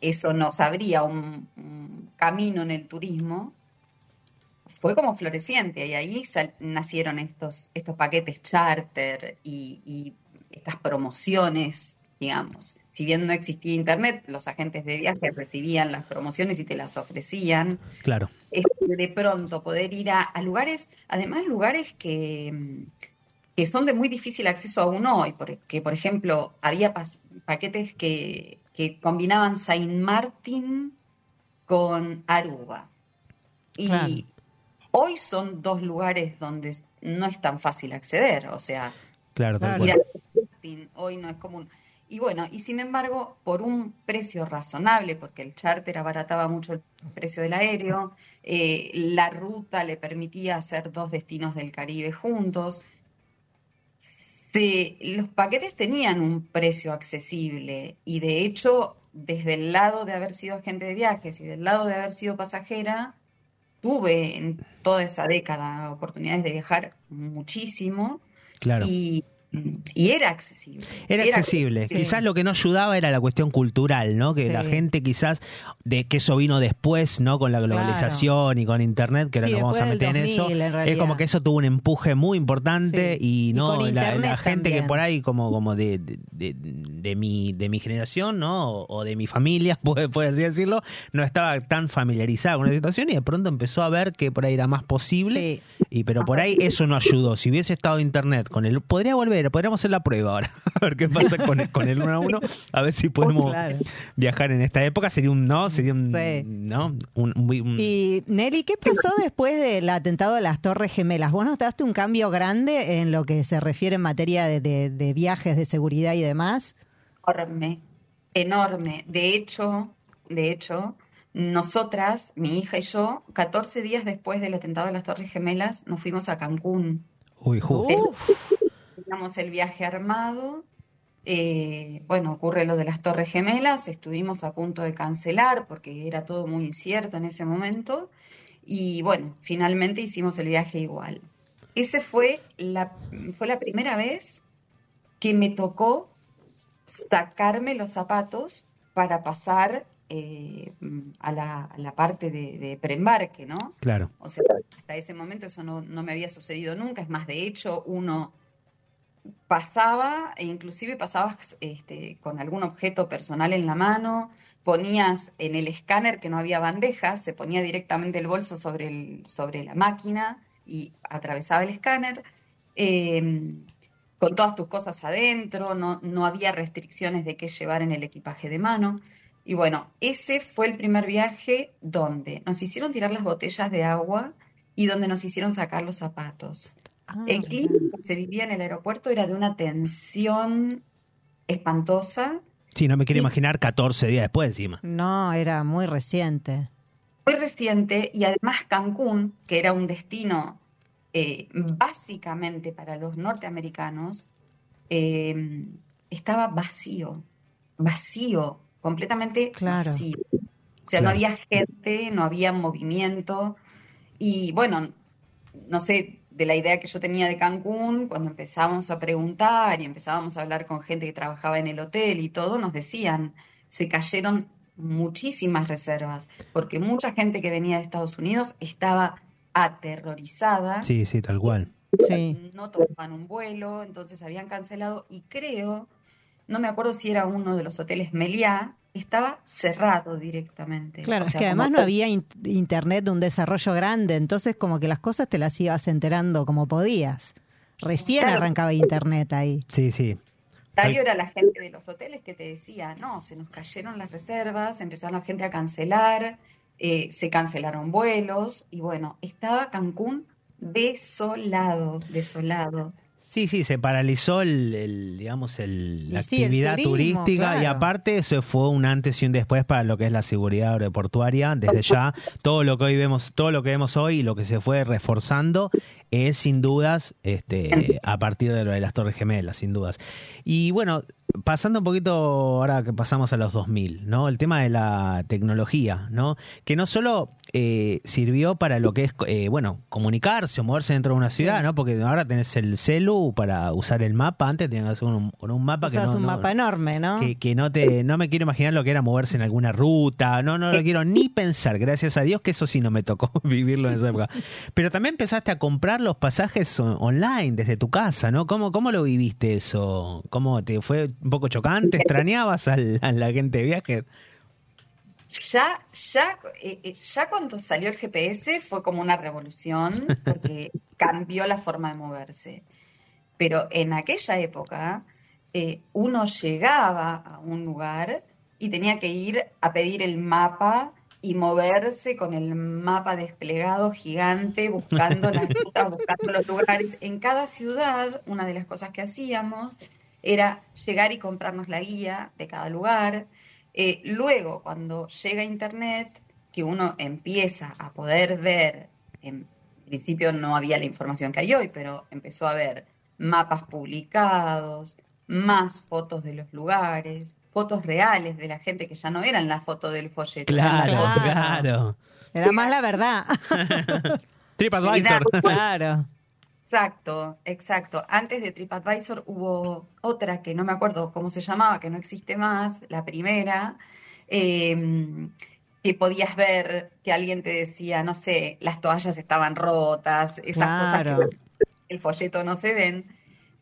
Speaker 5: eso nos abría un, un camino en el turismo, fue como floreciente y ahí sal- nacieron estos, estos paquetes charter y, y estas promociones, digamos. Si bien no existía internet, los agentes de viaje recibían las promociones y te las ofrecían.
Speaker 1: Claro.
Speaker 5: Este, de pronto poder ir a, a lugares, además lugares que, que son de muy difícil acceso aún hoy, porque por ejemplo había paquetes que, que combinaban Saint Martin con Aruba. Y
Speaker 2: Claro.
Speaker 5: Hoy son dos lugares donde no es tan fácil acceder, o sea,
Speaker 1: Claro, tal
Speaker 2: Claro.
Speaker 5: ir
Speaker 1: cual.
Speaker 5: a Saint Martin hoy no es común. Y bueno, y sin embargo, por un precio razonable, porque el charter abarataba mucho el precio del aéreo, eh, la ruta le permitía hacer dos destinos del Caribe juntos. Se- los paquetes tenían un precio accesible y de hecho, desde el lado de haber sido agente de viajes y del lado de haber sido pasajera, tuve en toda esa década oportunidades de viajar muchísimo
Speaker 1: Claro.
Speaker 5: y, y era accesible.
Speaker 1: Era accesible.
Speaker 2: Sí.
Speaker 1: Quizás lo que no ayudaba era la cuestión cultural, ¿no? Que
Speaker 2: Sí.
Speaker 1: la gente quizás, de que eso vino después, ¿no? Con la globalización y con internet, que ahora
Speaker 2: Sí,
Speaker 1: nos vamos a meter en eso.
Speaker 2: 2000, en
Speaker 1: Es como que eso tuvo un empuje muy importante
Speaker 2: Sí.
Speaker 1: y no la, gente que por ahí como como de, de, de- de mi de mi generación, ¿no? O, o de mi familia, puede, puede así decirlo, no estaba tan familiarizada con la situación y de pronto empezó a ver que por ahí era más posible.
Speaker 2: Sí.
Speaker 1: Y pero por ahí eso no ayudó. Si hubiese estado internet con el podría volver, podríamos hacer la prueba ahora. A ver qué pasa con el, con el uno a uno, a ver si podemos
Speaker 2: Claro.
Speaker 1: viajar en esta época. Sería un no, sería un
Speaker 2: Sí.
Speaker 1: no, un, un- un-
Speaker 2: Y Nelly, ¿qué pasó después del atentado a las Torres Gemelas? ¿Vos notaste un cambio grande en lo que se refiere en materia de, de- de viajes, de seguridad y demás?
Speaker 5: enorme, enorme. De hecho, de hecho, nosotras, mi hija y yo, 14 días después del atentado de las Torres Gemelas, nos fuimos a Cancún.
Speaker 1: Uy, justo.
Speaker 5: El viaje armado. eh, bueno, ocurre lo de las Torres Gemelas, estuvimos a punto de cancelar porque era todo muy incierto en ese momento. Y bueno, finalmente hicimos el viaje igual. Ese fue la, fue la primera vez que me tocó sacarme los zapatos para pasar eh, a, la, a la parte de, de preembarque, ¿no?
Speaker 1: Claro.
Speaker 5: O sea, hasta ese momento eso no, no me había sucedido nunca. Es más, de hecho, uno pasaba, e inclusive pasabas este, con algún objeto personal en la mano, ponías en el escáner que no había bandejas, se ponía directamente el bolso sobre, el, sobre la máquina y atravesaba el escáner. eh, con todas tus cosas adentro, no, no había restricciones de qué llevar en el equipaje de mano. Y bueno, ese fue el primer viaje donde nos hicieron tirar las botellas de agua y donde nos hicieron sacar los zapatos.
Speaker 2: Ah,
Speaker 5: El clima que se vivía en el aeropuerto era de una tensión espantosa,
Speaker 1: Sí, no me quiero
Speaker 5: Y-
Speaker 1: imaginar 14 días después encima.
Speaker 2: No, era muy reciente.
Speaker 5: muy reciente, y además Cancún, que era un destino eh, básicamente para los norteamericanos, eh, estaba vacío, vacío, completamente
Speaker 2: Claro.
Speaker 5: vacío. O sea, no había gente, no había movimiento. Y bueno, no sé, de la idea que yo tenía de Cancún, cuando empezamos a preguntar y empezábamos a hablar con gente que trabajaba en el hotel y todo, nos decían, se cayeron muchísimas reservas, porque mucha gente que venía de Estados Unidos estaba aterrorizada
Speaker 1: Sí, sí, tal cual.
Speaker 2: Sí.
Speaker 5: no tomaban un vuelo, entonces habían cancelado y creo, no me acuerdo si era uno de los hoteles Meliá, estaba cerrado directamente.
Speaker 2: Claro,
Speaker 5: O
Speaker 2: es que además
Speaker 5: como-
Speaker 2: no había in- internet de un desarrollo grande, entonces como que las cosas te las ibas enterando como podías. Recién
Speaker 5: Claro.
Speaker 2: arrancaba internet ahí.
Speaker 1: Sí, sí.
Speaker 5: Dario era la gente de los hoteles que te decía, no, se nos cayeron las reservas, empezaron la gente a cancelar, eh, se cancelaron vuelos y bueno, estaba Cancún desolado, desolado.
Speaker 1: Sí, sí, se paralizó el, el, digamos, el, la
Speaker 2: el
Speaker 1: actividad
Speaker 2: turismo,
Speaker 1: turística y aparte eso fue un antes y un después para lo que es la seguridad aeroportuaria. Desde ya, todo lo que hoy vemos, todo lo que vemos hoy y lo que se fue reforzando es sin dudas este, a partir de lo de las Torres Gemelas, sin dudas. Y bueno, pasando un poquito ahora que pasamos a los 2000, ¿no? El tema de la tecnología, ¿no? Que no solo eh, sirvió para lo que es, eh, bueno, comunicarse o moverse dentro de una ciudad, ¿no? Porque ahora tenés el celu para usar el mapa, antes tenías que hacer un, mapa que no,
Speaker 2: un
Speaker 1: no-
Speaker 2: mapa enorme, ¿no?
Speaker 1: que, que no te no me quiero imaginar lo que era moverse en alguna ruta, no no lo quiero ni pensar, gracias a Dios que eso sí no me tocó vivirlo en esa época. Pero también empezaste a comprar los pasajes on- online desde tu casa, ¿no? ¿Cómo, cómo lo viviste eso? ¿Cómo te fue un poco chocante? ¿Extrañabas a la gente de viaje?
Speaker 5: Ya, ya, eh, eh, ya cuando salió el GPS fue como una revolución porque cambió la forma de moverse. Pero en aquella época eh, uno llegaba a un lugar y tenía que ir a pedir el mapa y moverse con el mapa desplegado gigante, buscando las rutas, buscando los lugares. En cada ciudad, una de las cosas que hacíamos era llegar y comprarnos la guía de cada lugar. Eh, luego, cuando llega Internet, que uno empieza a poder ver, en principio no había la información que hay hoy, pero empezó a ver mapas publicados, más fotos de los lugares, fotos reales de la gente que ya no eran la foto del folleto.
Speaker 1: Claro, claro.
Speaker 2: Era más la verdad.
Speaker 1: TripAdvisor.
Speaker 2: claro.
Speaker 5: Exacto, exacto. Antes de TripAdvisor hubo otra que no me acuerdo cómo se llamaba, que no existe más, la primera, eh, que podías ver que alguien te decía, no sé, las toallas estaban rotas, esas cosas que el folleto no se ven.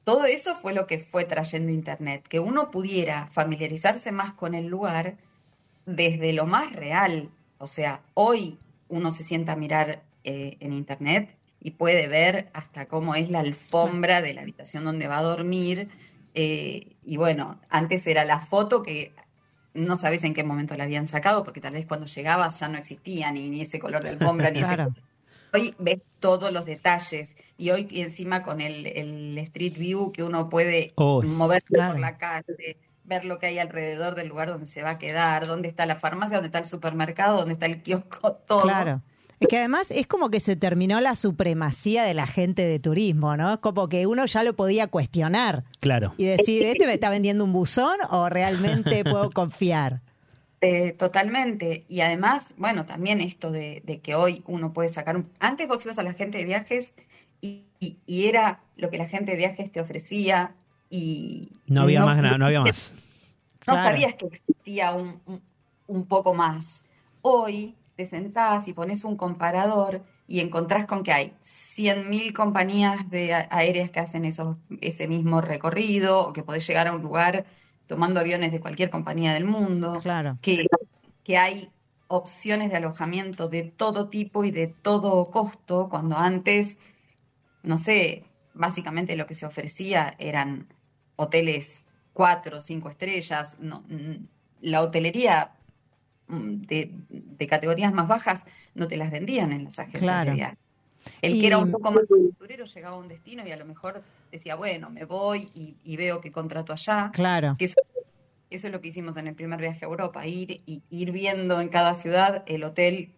Speaker 5: Todo eso fue lo que fue trayendo Internet, que uno pudiera familiarizarse más con el lugar desde lo más real. O sea, hoy uno se sienta a mirar eh, en Internet y puede ver hasta cómo es la alfombra de la habitación donde va a dormir. eh, y bueno, antes era la foto que no sabes en qué momento la habían sacado, porque tal vez cuando llegabas ya no existía ni, ni ese color de alfombra, ni ese
Speaker 2: Claro.
Speaker 5: Hoy ves todos los detalles y hoy encima con el, el Street View que uno puede
Speaker 1: Uy,
Speaker 5: moverse
Speaker 2: claro.
Speaker 5: por la calle, ver lo que hay alrededor del lugar donde se va a quedar, dónde está la farmacia, dónde está el supermercado, dónde está el kiosco, todo.
Speaker 2: Claro. Es que además es como que se terminó la supremacía de la gente de turismo, ¿no? Como que uno ya lo podía cuestionar
Speaker 1: Claro.
Speaker 2: y decir, ¿este me está vendiendo un buzón o realmente puedo confiar?
Speaker 5: Eh, totalmente. Y además, bueno, también esto de, de que hoy uno puede sacar un... Antes vos ibas a la gente de viajes y, y- y era lo que la gente de viajes te ofrecía y...
Speaker 1: No había más nada, no había más.
Speaker 5: No
Speaker 2: Claro.
Speaker 5: sabías que existía un, un- un poco más. Hoy te sentás y pones un comparador y encontrás con que hay 100.000 compañías de aéreas que hacen esos, ese mismo recorrido o que podés llegar a un lugar tomando aviones de cualquier compañía del mundo
Speaker 2: Claro.
Speaker 5: que, que hay opciones de alojamiento de todo tipo y de todo costo, cuando antes, no sé, básicamente lo que se ofrecía eran hoteles cuatro o cinco estrellas. No, la hotelería de, de categorías más bajas no te las vendían en las agencias
Speaker 2: Claro.
Speaker 5: de viaje. El
Speaker 2: Y-
Speaker 5: que era un poco más aventurero llegaba a un destino y a lo mejor decía, bueno, me voy y, y veo que contrato allá.
Speaker 2: Claro.
Speaker 5: Que eso, eso es lo que hicimos en el primer viaje a Europa, ir y ir viendo en cada ciudad el hotel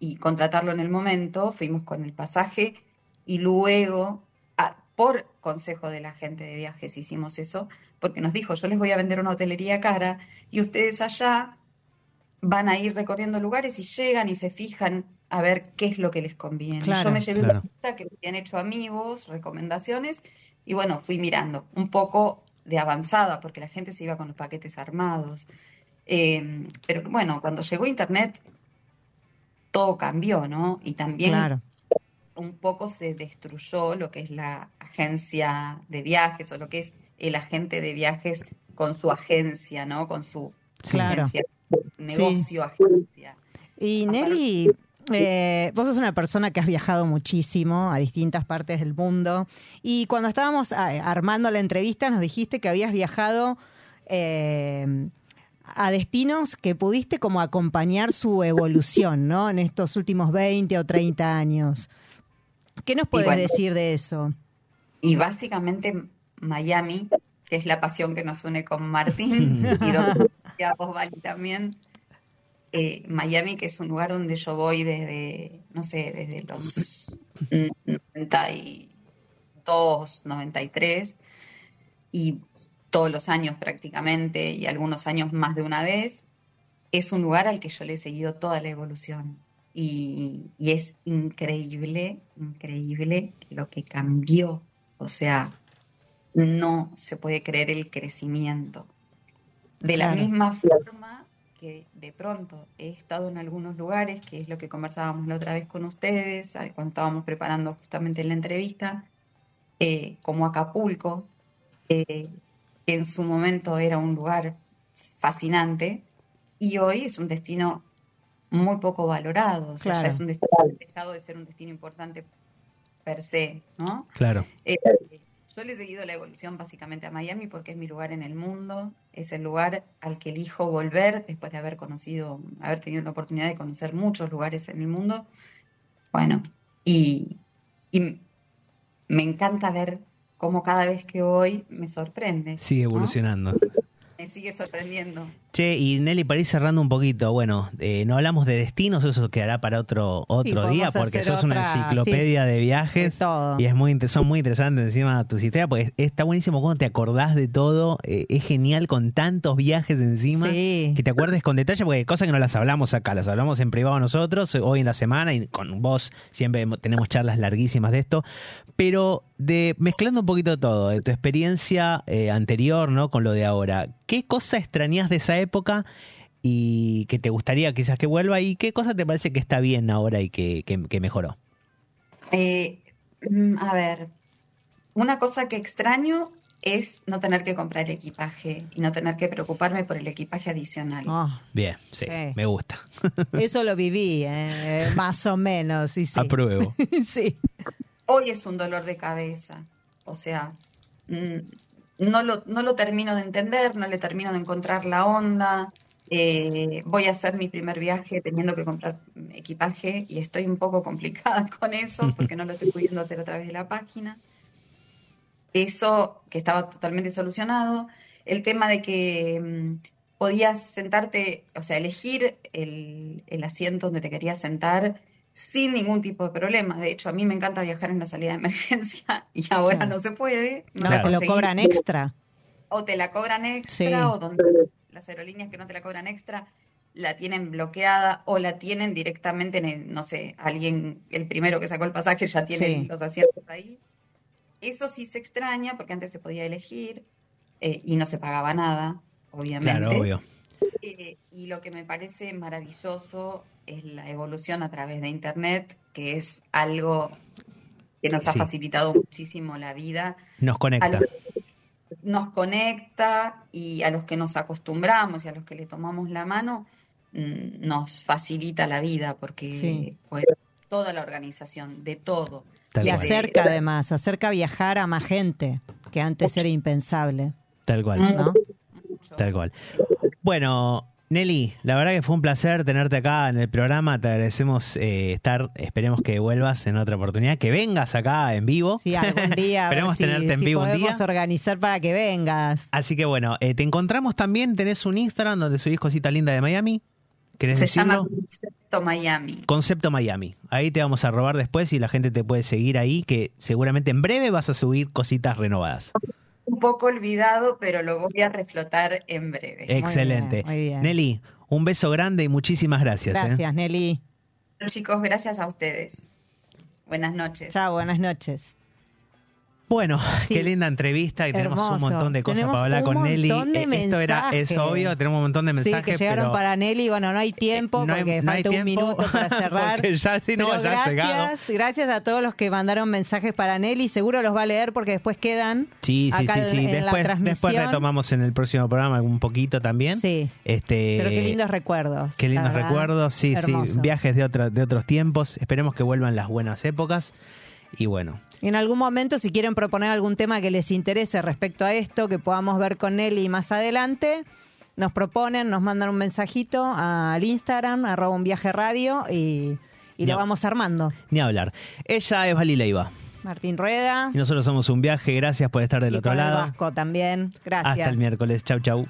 Speaker 5: y contratarlo en el momento. Fuimos con el pasaje y luego, a- por consejo de la gente de viajes, hicimos eso, porque nos dijo, yo les voy a vender una hotelería cara y ustedes allá van a ir recorriendo lugares y llegan y se fijan a ver qué es lo que les conviene.
Speaker 2: Claro,
Speaker 5: yo me llevé
Speaker 1: claro.
Speaker 5: una lista que me habían hecho amigos, recomendaciones, y bueno, fui mirando un poco de avanzada, porque la gente se iba con los paquetes armados. Eh, pero bueno, cuando llegó Internet, todo cambió, ¿no? Y también
Speaker 2: Claro.
Speaker 5: un poco se destruyó lo que es la agencia de viajes o lo que es el agente de viajes con su agencia, ¿no? Con su
Speaker 2: Claro.
Speaker 5: agencia, negocio, agencia.
Speaker 2: Y Nelly, eh, vos sos una persona que has viajado muchísimo a distintas partes del mundo y cuando estábamos ah, armando la entrevista nos dijiste que habías viajado eh, a destinos que pudiste como acompañar su evolución, ¿no? En estos últimos 20 o 30 años. ¿Qué nos puedes
Speaker 5: bueno.
Speaker 2: decir de eso?
Speaker 5: Y básicamente Miami, que es la pasión que nos une con Martín, y donde a vos, también. Eh, Miami, que es un lugar donde yo voy desde, no sé, desde los 92, 93, y todos los años prácticamente, y algunos años más de una vez, es un lugar al que yo le he seguido toda la evolución. Y es increíble, increíble lo que cambió. O sea, no se puede creer el crecimiento. De la
Speaker 2: Claro.
Speaker 5: misma forma que de pronto he estado en algunos lugares, que es lo que conversábamos la otra vez con ustedes, cuando estábamos preparando justamente la entrevista, eh, como Acapulco, eh, que en su momento era un lugar fascinante y hoy es un destino muy poco valorado. O sea, ya es un destino ha dejado de ser un destino importante per se, ¿no?
Speaker 1: Claro.
Speaker 5: Eh, Yo le he seguido la evolución básicamente a Miami porque es mi lugar en el mundo, es el lugar al que elijo volver después de haber conocido, haber tenido la oportunidad de conocer muchos lugares en el mundo. Bueno, y, y me encanta ver cómo cada vez que voy me sorprende.
Speaker 1: Sigue
Speaker 5: ¿no?
Speaker 1: evolucionando.
Speaker 5: Me sigue sorprendiendo.
Speaker 1: Che, y Nelly, para ir cerrando un poquito, bueno, eh, no hablamos de destinos, eso quedará para otro otro día, porque sos una
Speaker 2: otra,
Speaker 1: enciclopedia de viajes
Speaker 2: de todo.
Speaker 1: y es muy son muy interesantes encima tus historias, porque está buenísimo cuando te acordás de todo, eh, es genial con tantos viajes encima,
Speaker 2: Sí.
Speaker 1: que te acuerdes con detalle, porque hay cosas que no las hablamos acá, las hablamos en privado nosotros, eh, hoy en la semana, y con vos siempre tenemos charlas larguísimas de esto, pero de mezclando un poquito todo, de tu experiencia eh, anterior, ¿no? Con lo de ahora, ¿qué cosa extrañas de esa época y que te gustaría quizás que vuelva y qué cosa te parece que está bien ahora y que, que- que mejoró?
Speaker 5: Eh, mm, a ver, una cosa que extraño es no tener que comprar equipaje y no tener que preocuparme por el equipaje adicional.
Speaker 2: Ah,
Speaker 1: Bien, sí,
Speaker 2: Sí.
Speaker 1: me gusta.
Speaker 2: eso lo viví, eh, más o menos. Sí, sí.
Speaker 1: Apruebo.
Speaker 2: sí.
Speaker 5: Hoy es un dolor de cabeza, o sea, mm, no lo, no lo termino de entender, no le termino de encontrar la onda. Eh, voy a hacer mi primer viaje teniendo que comprar equipaje y estoy un poco complicada con eso porque no lo estoy pudiendo hacer a través de la página. Eso que estaba totalmente solucionado. El tema de que mm, podías sentarte, o sea, elegir el, el asiento donde te querías sentar sin ningún tipo de problema. De hecho, a mí me encanta viajar en la salida de emergencia y ahora
Speaker 2: Claro.
Speaker 5: no se puede. No la
Speaker 2: te lo cobran extra.
Speaker 5: O te la cobran extra,
Speaker 2: Sí.
Speaker 5: o donde las aerolíneas que no te la cobran extra la tienen bloqueada o la tienen directamente en el, no sé, alguien, el primero que sacó el pasaje ya tiene
Speaker 2: Sí.
Speaker 5: los asientos ahí. Eso sí se extraña porque antes se podía elegir eh, y no se pagaba nada, obviamente.
Speaker 1: Claro, obvio.
Speaker 5: Eh, y lo que me parece maravilloso es la evolución a través de Internet, que es algo que nos ha
Speaker 1: Sí.
Speaker 5: facilitado muchísimo la vida
Speaker 1: Nos conecta.
Speaker 5: nos conecta y a los que nos acostumbramos y a los que le tomamos la mano, mm, nos facilita la vida porque
Speaker 2: Sí.
Speaker 5: pues, toda la organización, de todo.
Speaker 1: Tal
Speaker 2: Y
Speaker 1: cual.
Speaker 2: acerca además, acerca viajar a más gente, que antes era impensable.
Speaker 1: Tal cual.
Speaker 2: ¿no?
Speaker 1: Tal cual. Bueno, Nelly, la verdad que fue un placer tenerte acá en el programa. Te agradecemos eh, estar. Esperemos que vuelvas en otra oportunidad, que vengas acá en vivo.
Speaker 2: Sí, algún día.
Speaker 1: Esperemos
Speaker 2: si-
Speaker 1: tenerte en
Speaker 2: si
Speaker 1: vivo un día.
Speaker 2: podemos organizar para que vengas.
Speaker 1: Así que bueno, eh, te encontramos también. Tenés un Instagram donde subís cositas lindas de Miami. ¿Querés
Speaker 5: Se
Speaker 1: decirlo?
Speaker 5: llama Concepto Miami.
Speaker 1: Concepto Miami. Ahí te vamos a robar después y la gente te puede seguir ahí, que seguramente en breve vas a subir cositas renovadas.
Speaker 5: Un poco olvidado, pero lo voy a reflotar en breve.
Speaker 1: Excelente.
Speaker 2: muy bien.
Speaker 1: Nelly, un beso grande y muchísimas gracias. ¿eh?
Speaker 2: Gracias, Nelly.
Speaker 5: Chicos, gracias a ustedes. Buenas noches.
Speaker 2: Chao, buenas noches.
Speaker 1: Bueno,
Speaker 2: Sí.
Speaker 1: qué linda entrevista y tenemos
Speaker 2: Hermoso.
Speaker 1: un montón de cosas
Speaker 2: Tenemos
Speaker 1: para hablar con Nelly. Eh, Esto era, es obvio, tenemos un montón de mensajes.
Speaker 2: sí, que llegaron
Speaker 1: pero
Speaker 2: para Nelly. Bueno, no hay tiempo
Speaker 1: no hay-
Speaker 2: porque
Speaker 1: no
Speaker 2: falta un
Speaker 1: tiempo,
Speaker 2: minuto para cerrar.
Speaker 1: ya, sí, no,
Speaker 2: Pero
Speaker 1: ya
Speaker 2: gracias,
Speaker 1: llegado.
Speaker 2: gracias a todos los que mandaron mensajes para Nelly. Seguro los va a leer porque después quedan.
Speaker 1: Sí, sí,
Speaker 2: acá
Speaker 1: sí,
Speaker 2: en-
Speaker 1: sí.
Speaker 2: en la
Speaker 1: Después, después retomamos en el próximo programa un poquito también.
Speaker 2: Sí.
Speaker 1: Este,
Speaker 2: Pero qué lindos recuerdos.
Speaker 1: Qué lindos recuerdos, sí,
Speaker 2: Hermoso.
Speaker 1: sí. Viajes de, otra- de otros tiempos. Esperemos que vuelvan las buenas épocas. Y bueno,
Speaker 2: En algún momento, si quieren proponer algún tema que les interese respecto a esto, que podamos ver con Nelly más adelante, nos proponen, nos mandan un mensajito al Instagram, arroba un viaje radio, y, y
Speaker 1: No.
Speaker 2: lo vamos armando.
Speaker 1: ni hablar. Ella es Vali Leiva.
Speaker 2: Martín Rueda.
Speaker 1: Y nosotros somos un viaje. Gracias por estar del
Speaker 2: y
Speaker 1: otro
Speaker 2: con el
Speaker 1: lado.
Speaker 2: Vasco también. Gracias.
Speaker 1: Hasta el miércoles. Chau, chau.